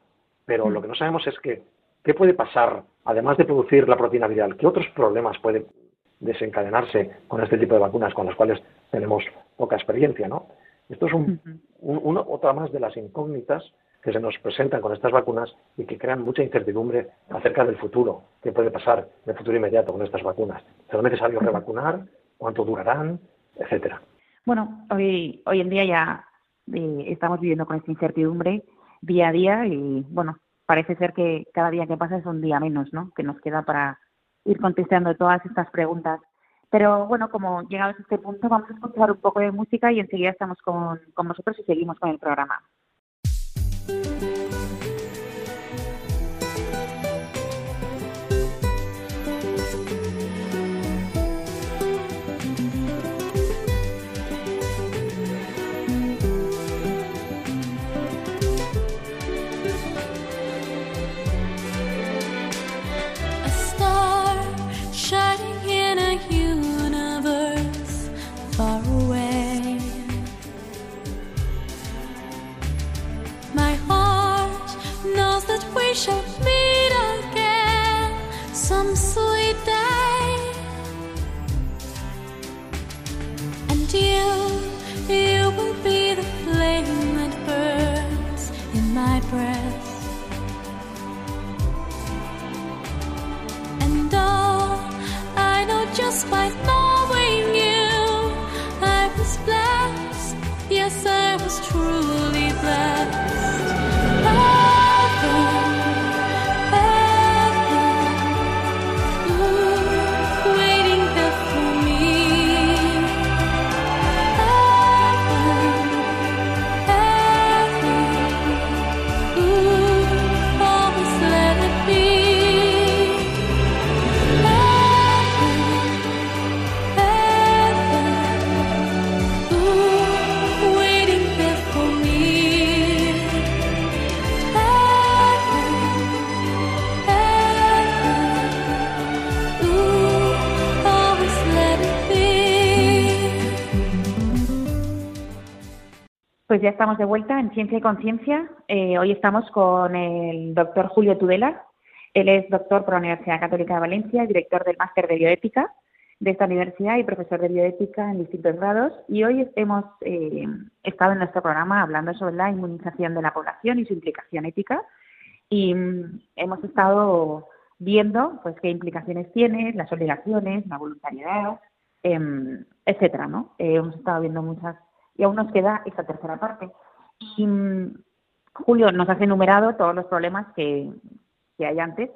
Speaker 2: pero lo que no sabemos es que, ¿qué puede pasar, además de producir la proteína viral? ¿Qué otros problemas puede desencadenarse con este tipo de vacunas con las cuales tenemos poca experiencia, ¿no? Esto es otra más de las incógnitas que se nos presentan con estas vacunas y que crean mucha incertidumbre acerca del futuro, qué puede pasar en el futuro inmediato con estas vacunas. ¿Será necesario revacunar? ¿Cuánto durarán? Etcétera.
Speaker 1: Bueno, hoy, hoy en día ya eh, estamos viviendo con esta incertidumbre día a día y, bueno, parece ser que cada día que pasa es un día menos, ¿no? Que nos queda para ir contestando todas estas preguntas. Pero bueno, como llegamos a este punto, vamos a escuchar un poco de música y enseguida estamos con, con vosotros y seguimos con el programa. Ya estamos de vuelta en Ciencia y Conciencia. Eh, hoy estamos con el doctor Julio Tudela. Él es doctor por la Universidad Católica de Valencia, director del máster de bioética de esta universidad y profesor de bioética en distintos grados. Y hoy hemos eh, estado en nuestro programa hablando sobre la inmunización de la población y su implicación ética. Y mm, hemos estado viendo pues qué implicaciones tiene, las obligaciones, la voluntariedad, em, etcétera, ¿no? Eh, hemos estado viendo muchas y aún nos queda esta tercera parte. Y mm, Julio nos has enumerado todos los problemas que, hay antes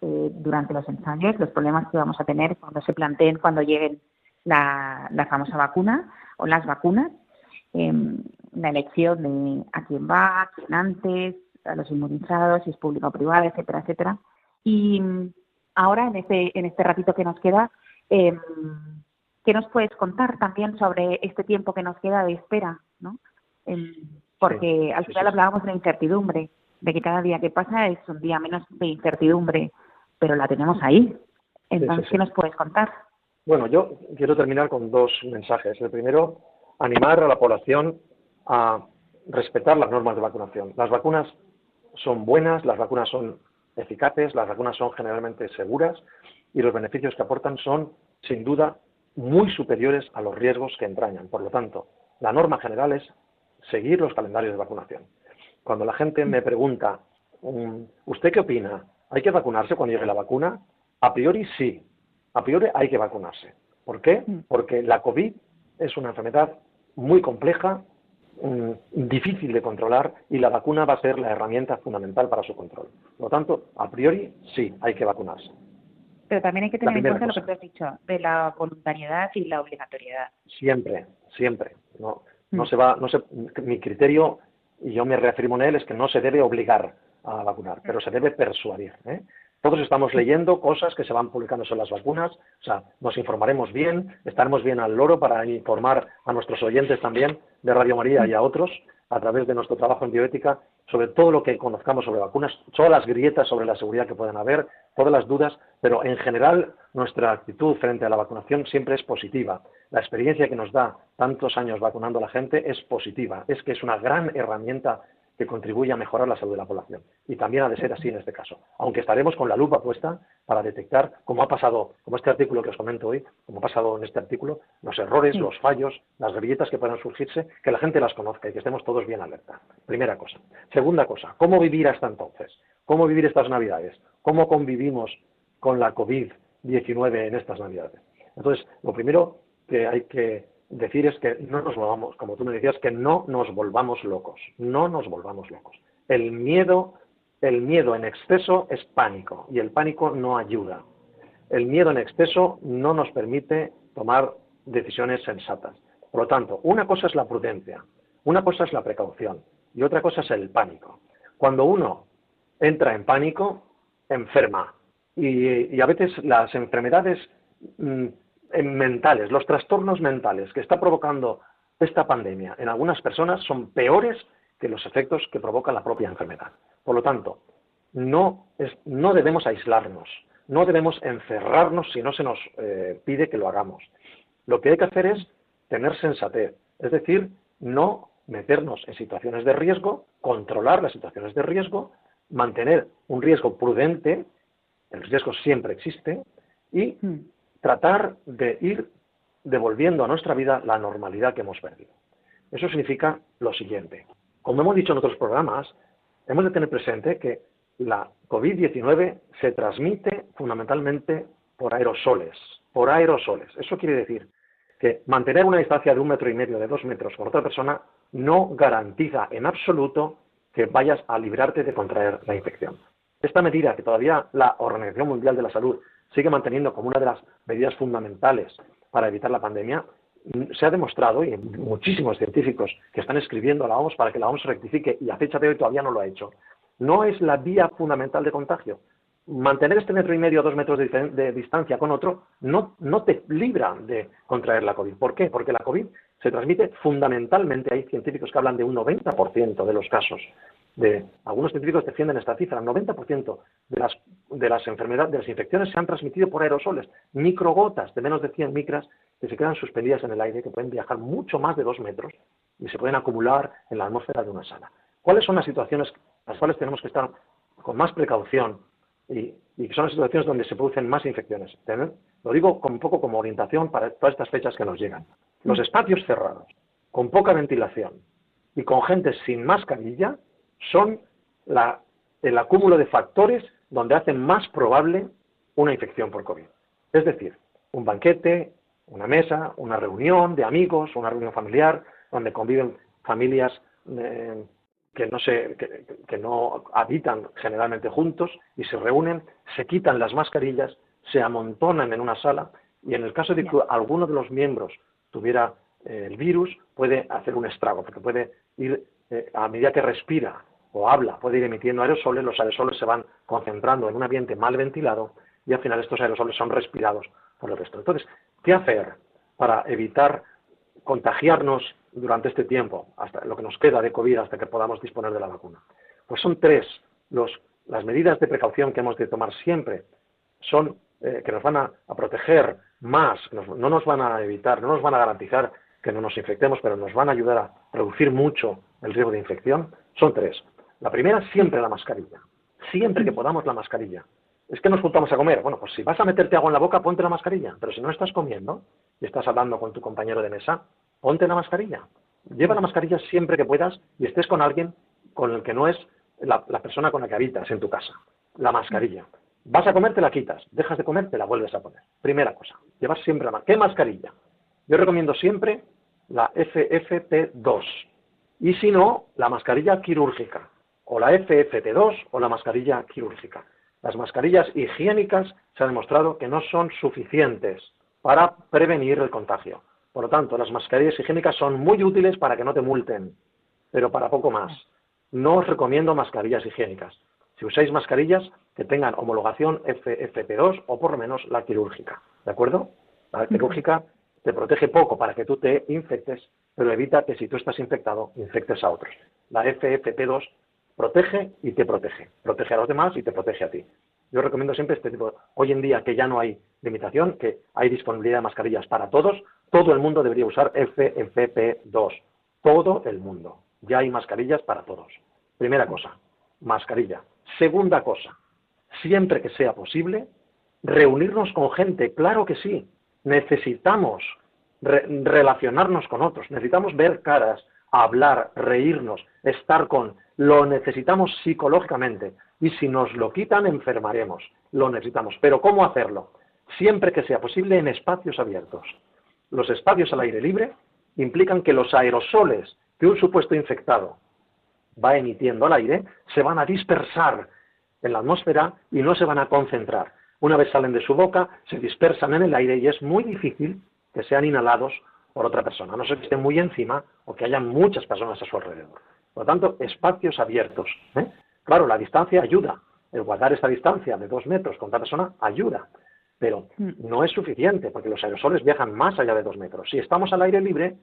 Speaker 1: eh, durante los ensayos, los problemas que vamos a tener cuando se planteen, cuando lleguen la, famosa vacuna o las vacunas, em, la elección de a quién va, a quién antes, a los inmunizados, si es público o privado, etcétera, etcétera. Y mm, ahora, en este, en este ratito que nos queda, eh, ¿Qué nos puedes contar también sobre este tiempo que nos queda de espera? ¿no? porque al final hablábamos de la incertidumbre, de que cada día que pasa es un día menos de incertidumbre, pero la tenemos ahí. Entonces, ¿qué nos puedes contar?
Speaker 2: Bueno, yo quiero terminar con dos mensajes. El primero, animar a la población a respetar las normas de vacunación. Las vacunas son buenas, las vacunas son eficaces, las vacunas son generalmente seguras y los beneficios que aportan son, sin duda, muy superiores a los riesgos que entrañan. Por lo tanto, la norma general es seguir los calendarios de vacunación. Cuando la gente me pregunta, mm, ¿usted qué opina? ¿Hay que vacunarse cuando llegue la vacuna? A priori sí, a priori hay que vacunarse. ¿Por qué? Mm. Porque la COVID es una enfermedad muy compleja, mm, difícil de controlar y la vacuna va a ser la herramienta fundamental para su control. Por lo tanto, a priori sí, hay que vacunarse.
Speaker 1: Pero también hay que tener en cuenta lo que tú has dicho, de la voluntariedad y la obligatoriedad.
Speaker 2: Siempre, siempre. No, no mm. se va, no se, mi criterio, y yo me reafirmo en él, es que no se debe obligar a vacunar, pero se debe persuadir. ¿eh? Todos estamos leyendo cosas que se van publicando sobre las vacunas, o sea, nos informaremos bien, estaremos bien al loro para informar a nuestros oyentes también de Radio María y a otros a través de nuestro trabajo en bioética sobre todo lo que conozcamos sobre vacunas, todas las grietas sobre la seguridad que puedan haber, todas las dudas, pero en general nuestra actitud frente a la vacunación siempre es positiva. La experiencia que nos da tantos años vacunando a la gente es positiva, es que es una gran herramienta que contribuye a mejorar la salud de la población. Y también ha de ser así en este caso. Aunque estaremos con la lupa puesta para detectar, como ha pasado, como este artículo que os comento hoy, como ha pasado en este artículo, los errores, los fallos, las grietas que puedan surgirse, que la gente las conozca y que estemos todos bien alerta. Primera cosa. Segunda cosa, ¿cómo vivir hasta entonces? ¿Cómo vivir estas Navidades? ¿Cómo convivimos con la COVID-19 en estas Navidades? Entonces, lo primero que hay que decir es que no nos volvamos, como tú me decías, que no nos volvamos locos, no nos volvamos locos. El miedo, el miedo en exceso es pánico y el pánico no ayuda. El miedo en exceso no nos permite tomar decisiones sensatas. Por lo tanto, una cosa es la prudencia, una cosa es la precaución y otra cosa es el pánico. Cuando uno entra en pánico, enferma. Y, a veces las enfermedades mm, mentales, los trastornos mentales que está provocando esta pandemia en algunas personas son peores que los efectos que provoca la propia enfermedad. Por lo tanto, no, no debemos aislarnos, no debemos encerrarnos si no se nos eh, pide que lo hagamos. Lo que hay que hacer es tener sensatez, es decir, no meternos en situaciones de riesgo, controlar las situaciones de riesgo, mantener un riesgo prudente, el riesgo siempre existe, y hmm tratar de ir devolviendo a nuestra vida la normalidad que hemos perdido. Eso significa lo siguiente. Como hemos dicho en otros programas, hemos de tener presente que la COVID-19 se transmite fundamentalmente por aerosoles, por aerosoles. Eso quiere decir que mantener una distancia de un metro y medio, de dos metros con otra persona, no garantiza en absoluto que vayas a librarte de contraer la infección. Esta medida que todavía la Organización Mundial de la Salud sigue manteniendo como una de las medidas fundamentales para evitar la pandemia, mm, se ha demostrado, y muchísimos científicos que están escribiendo a la OMS para que la OMS rectifique, y a fecha de hoy todavía no lo ha hecho, no es la vía fundamental de contagio. Mantener este metro y medio o dos metros de, distancia con otro no te libra de contraer la COVID. ¿Por qué? Porque la COVID se transmite fundamentalmente, hay científicos que hablan de un 90% de los casos de algunos científicos defienden esta cifra, el 90% de las, de las enfermedades, de las infecciones se han transmitido por aerosoles, microgotas de menos de 100 micras que se quedan suspendidas en el aire, que pueden viajar mucho más de dos metros y se pueden acumular en la atmósfera de una sala. ¿Cuáles son las situaciones las cuales tenemos que estar con más precaución y, que son las situaciones donde se producen más infecciones? Lo digo un poco como orientación para todas estas fechas que nos llegan. Los espacios cerrados, con poca ventilación y con gente sin mascarilla, son el acúmulo de factores donde hacen más probable una infección por COVID. Es decir, un banquete, una mesa, una reunión de amigos, una reunión familiar, donde conviven familias eh, que, no que, no habitan generalmente juntos y se reúnen, se quitan las mascarillas, se amontonan en una sala y en el caso de que alguno de los miembros tuviera eh, el virus, puede hacer un estrago, porque puede ir eh, a medida que respira o habla, puede ir emitiendo aerosoles, los aerosoles se van concentrando en un ambiente mal ventilado y al final estos aerosoles son respirados por el resto. Entonces, ¿qué hacer para evitar contagiarnos durante este tiempo, hasta lo que nos queda de COVID hasta que podamos disponer de la vacuna? Pues son tres las medidas de precaución que hemos de tomar siempre, son eh, que nos van a, proteger más, no nos van a evitar, no nos van a garantizar que no nos infectemos, pero nos van a ayudar a reducir mucho el riesgo de infección, son tres. La primera, siempre la mascarilla. Siempre que podamos la mascarilla. Es que nos juntamos a comer. Bueno, pues si vas a meterte agua en la boca, ponte la mascarilla. Pero si no estás comiendo y estás hablando con tu compañero de mesa, ponte la mascarilla. Lleva la mascarilla siempre que puedas y estés con alguien con el que no es la, persona con la que habitas en tu casa. La mascarilla. Vas a comer, te la quitas. Dejas de comer, te la vuelves a poner. Primera cosa. Llevas siempre la mascarilla. ¿Qué mascarilla? Yo recomiendo siempre la FFP2. Y si no, la mascarilla quirúrgica o la FFP2 o la mascarilla quirúrgica. Las mascarillas higiénicas se ha demostrado que no son suficientes para prevenir el contagio. Por lo tanto, las mascarillas higiénicas son muy útiles para que no te multen, pero para poco más. No os recomiendo mascarillas higiénicas. Si usáis mascarillas, que tengan homologación FFP2 o por lo menos la quirúrgica. ¿De acuerdo? La quirúrgica te protege poco para que tú te infectes, pero evita que si tú estás infectado, infectes a otros. La FFP2 protege y te protege. Protege a los demás y te protege a ti. Yo recomiendo siempre este tipo. Hoy en día que ya no hay limitación, que hay disponibilidad de mascarillas para todos, todo el mundo debería usar FFP2. Todo el mundo. Ya hay mascarillas para todos. Primera cosa, mascarilla. Segunda cosa, siempre que sea posible, reunirnos con gente. Claro que sí. Necesitamos relacionarnos con otros. Necesitamos ver caras, hablar, reírnos, estar con. Lo necesitamos psicológicamente y si nos lo quitan enfermaremos. Lo necesitamos. Pero ¿cómo hacerlo? Siempre que sea posible en espacios abiertos. Los espacios al aire libre implican que los aerosoles que un supuesto infectado va emitiendo al aire se van a dispersar en la atmósfera y no se van a concentrar. Una vez salen de su boca, se dispersan en el aire y es muy difícil que sean inhalados por otra persona, a no ser que estén muy encima o que haya muchas personas a su alrededor. Por lo tanto, espacios abiertos. ¿eh? Claro, la distancia ayuda. El guardar esta distancia de dos metros con otra persona ayuda. Pero mm. no es suficiente porque los aerosoles viajan más allá de dos metros. Si estamos al aire libre,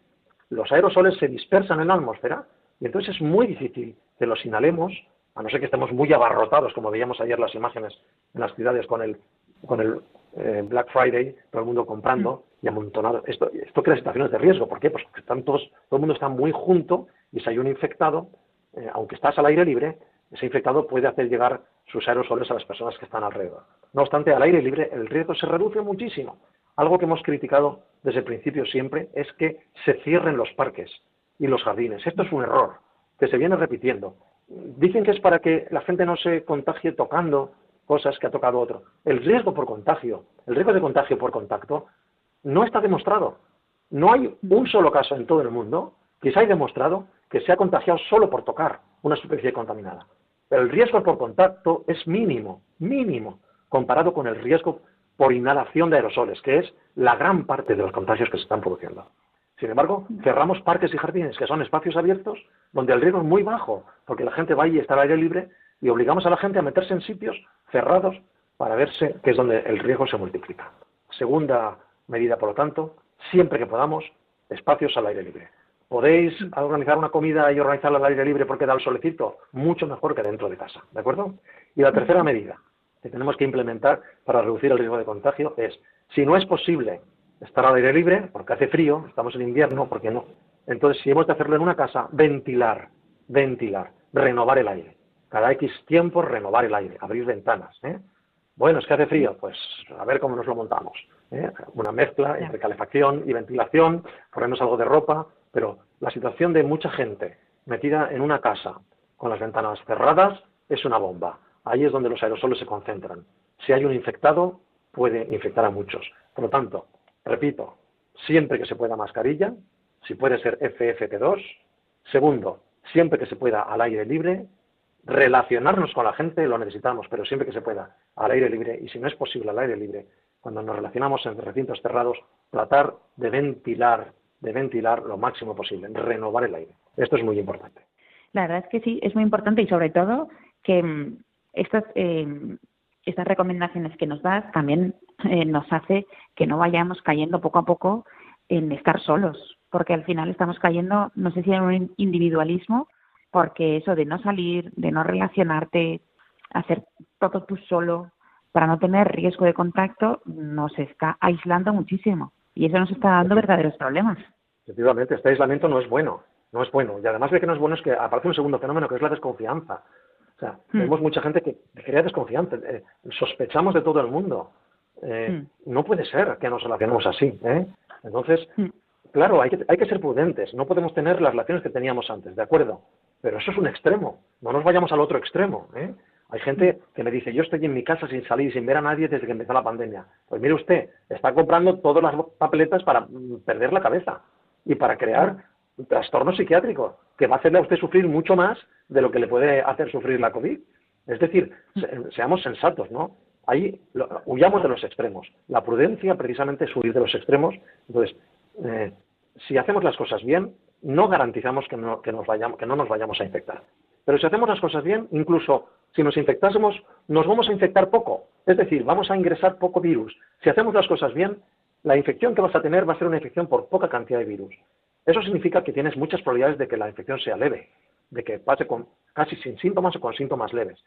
Speaker 2: los aerosoles se dispersan en la atmósfera y entonces es muy difícil que los inhalemos, a no ser que estemos muy abarrotados, como veíamos ayer las imágenes en las ciudades con el, con el eh, Black Friday, todo el mundo comprando y amontonado. Esto, esto crea situaciones de riesgo. ¿Por qué? Pues porque están todos, todo el mundo está muy junto y si hay un infectado, eh, aunque estás al aire libre, ese infectado puede hacer llegar sus aerosoles a las personas que están alrededor. No obstante, al aire libre el riesgo se reduce muchísimo. Algo que hemos criticado desde el principio siempre es que se cierren los parques y los jardines. Esto es un error que se viene repitiendo. Dicen que es para que la gente no se contagie tocando cosas que ha tocado otro. El riesgo por contagio, el riesgo de contagio por contacto, no está demostrado. No hay un solo caso en todo el mundo que se haya demostrado que se ha contagiado solo por tocar una superficie contaminada. El riesgo por contacto es mínimo, mínimo, comparado con el riesgo por inhalación de aerosoles, que es la gran parte de los contagios que se están produciendo. Sin embargo, cerramos parques y jardines, que son espacios abiertos, donde el riesgo es muy bajo, porque la gente va y está al aire libre, y obligamos a la gente a meterse en sitios cerrados para verse que es donde el riesgo se multiplica. Segunda medida, por lo tanto, siempre que podamos, espacios al aire libre. ¿Podéis organizar una comida y organizarla al aire libre porque da el solecito? Mucho mejor que dentro de casa, ¿de acuerdo? Y la tercera medida que tenemos que implementar para reducir el riesgo de contagio es, si no es posible estar al aire libre, porque hace frío, estamos en invierno, ¿por qué no? Entonces, si hemos de hacerlo en una casa, ventilar, ventilar, renovar el aire. Cada X tiempo renovar el aire, abrir ventanas. ¿eh? Bueno, es que hace frío, pues a ver cómo nos lo montamos. ¿eh? Una mezcla entre calefacción y ventilación, ponernos algo de ropa, pero la situación de mucha gente metida en una casa con las ventanas cerradas es una bomba. Ahí es donde los aerosoles se concentran. Si hay un infectado, puede infectar a muchos. Por lo tanto, repito, siempre que se pueda mascarilla, si puede ser FFP2. Segundo, siempre que se pueda al aire libre. Relacionarnos con la gente lo necesitamos, pero siempre que se pueda al aire libre. Y si no es posible al aire libre, cuando nos relacionamos en recintos cerrados, tratar de ventilar, de ventilar lo máximo posible, renovar el aire. Esto es muy importante.
Speaker 1: La verdad es que sí, es muy importante y sobre todo que mm, estas, eh, estas recomendaciones que nos das también eh, nos hace que no vayamos cayendo poco a poco en estar solos, porque al final estamos cayendo, no sé si en un individualismo, porque eso de no salir, de no relacionarte, hacer todo tú solo, para no tener riesgo de contacto, nos está aislando muchísimo. Y eso nos está dando verdaderos problemas.
Speaker 2: Efectivamente, este aislamiento no es bueno, no es bueno. Y además de que no es bueno es que aparece un segundo fenómeno que es la desconfianza. O sea, hmm. vemos mucha gente que crea desconfianza, eh, sospechamos de todo el mundo. Eh, hmm. No puede ser que nos relacionemos así. ¿eh? Entonces, hmm. claro, hay que, hay que ser prudentes. No podemos tener las relaciones que teníamos antes, ¿de acuerdo? Pero eso es un extremo. No nos vayamos al otro extremo. ¿eh? Hay gente que me dice, yo estoy en mi casa sin salir, sin ver a nadie desde que empezó la pandemia. Pues mire usted, está comprando todas las papeletas para mm, perder la cabeza y para crear un trastorno psiquiátrico que va a hacerle a usted sufrir mucho más de lo que le puede hacer sufrir la COVID. Es decir, seamos sensatos, ¿no? Ahí huyamos de los extremos. La prudencia precisamente es huir de los extremos. Entonces, eh, si hacemos las cosas bien, no garantizamos que no, nos vayamos, que no nos vayamos a infectar. Pero si hacemos las cosas bien, incluso si nos infectásemos, nos vamos a infectar poco, es decir, vamos a ingresar poco virus. Si hacemos las cosas bien, la infección que vas a tener va a ser una infección por poca cantidad de virus. Eso significa que tienes muchas probabilidades de que la infección sea leve, de que pase con, casi sin síntomas o con síntomas leves.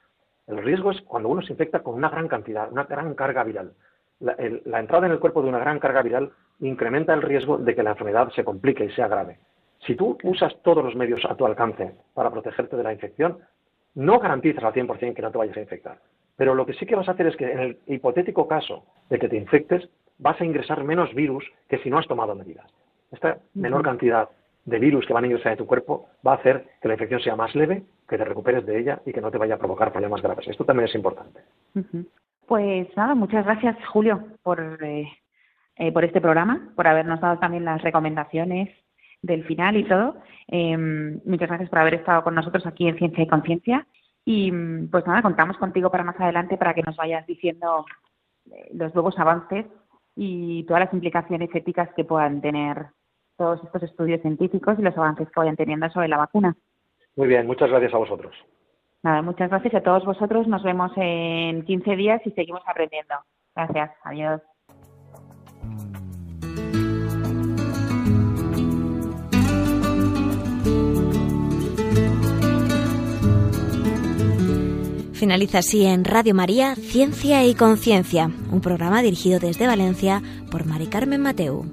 Speaker 2: El riesgo es cuando uno se infecta con una gran cantidad, una gran carga viral. La, la, entrada en el cuerpo de una gran carga viral incrementa el riesgo de que la enfermedad se complique y sea grave. Si tú usas todos los medios a tu alcance para protegerte de la infección, no garantizas al 100% que no te vayas a infectar. Pero lo que sí que vas a hacer es que en el hipotético caso de que te infectes, vas a ingresar menos virus que si no has tomado medidas. Esta menor cantidad de virus que van a ingresar en tu cuerpo va a hacer que la infección sea más leve, que te recuperes de ella y que no te vaya a provocar problemas graves. Esto también es importante.
Speaker 1: Pues nada, muchas gracias Julio por, eh, eh, por este programa, por habernos dado también las recomendaciones del final y todo. Eh, muchas gracias por haber estado con nosotros aquí en Ciencia y Conciencia. Y pues nada, contamos contigo para más adelante para que nos vayas diciendo los nuevos avances y todas las implicaciones éticas que puedan tener todos estos estudios científicos y los avances que vayan teniendo sobre la vacuna.
Speaker 2: Muy bien, muchas gracias a vosotros.
Speaker 1: Nada, muchas gracias a todos vosotros. Nos vemos en 15 días y seguimos aprendiendo. Gracias. Adiós.
Speaker 3: Finaliza así en Radio María Ciencia y Conciencia, un programa dirigido desde Valencia por Mari Carmen Mateu.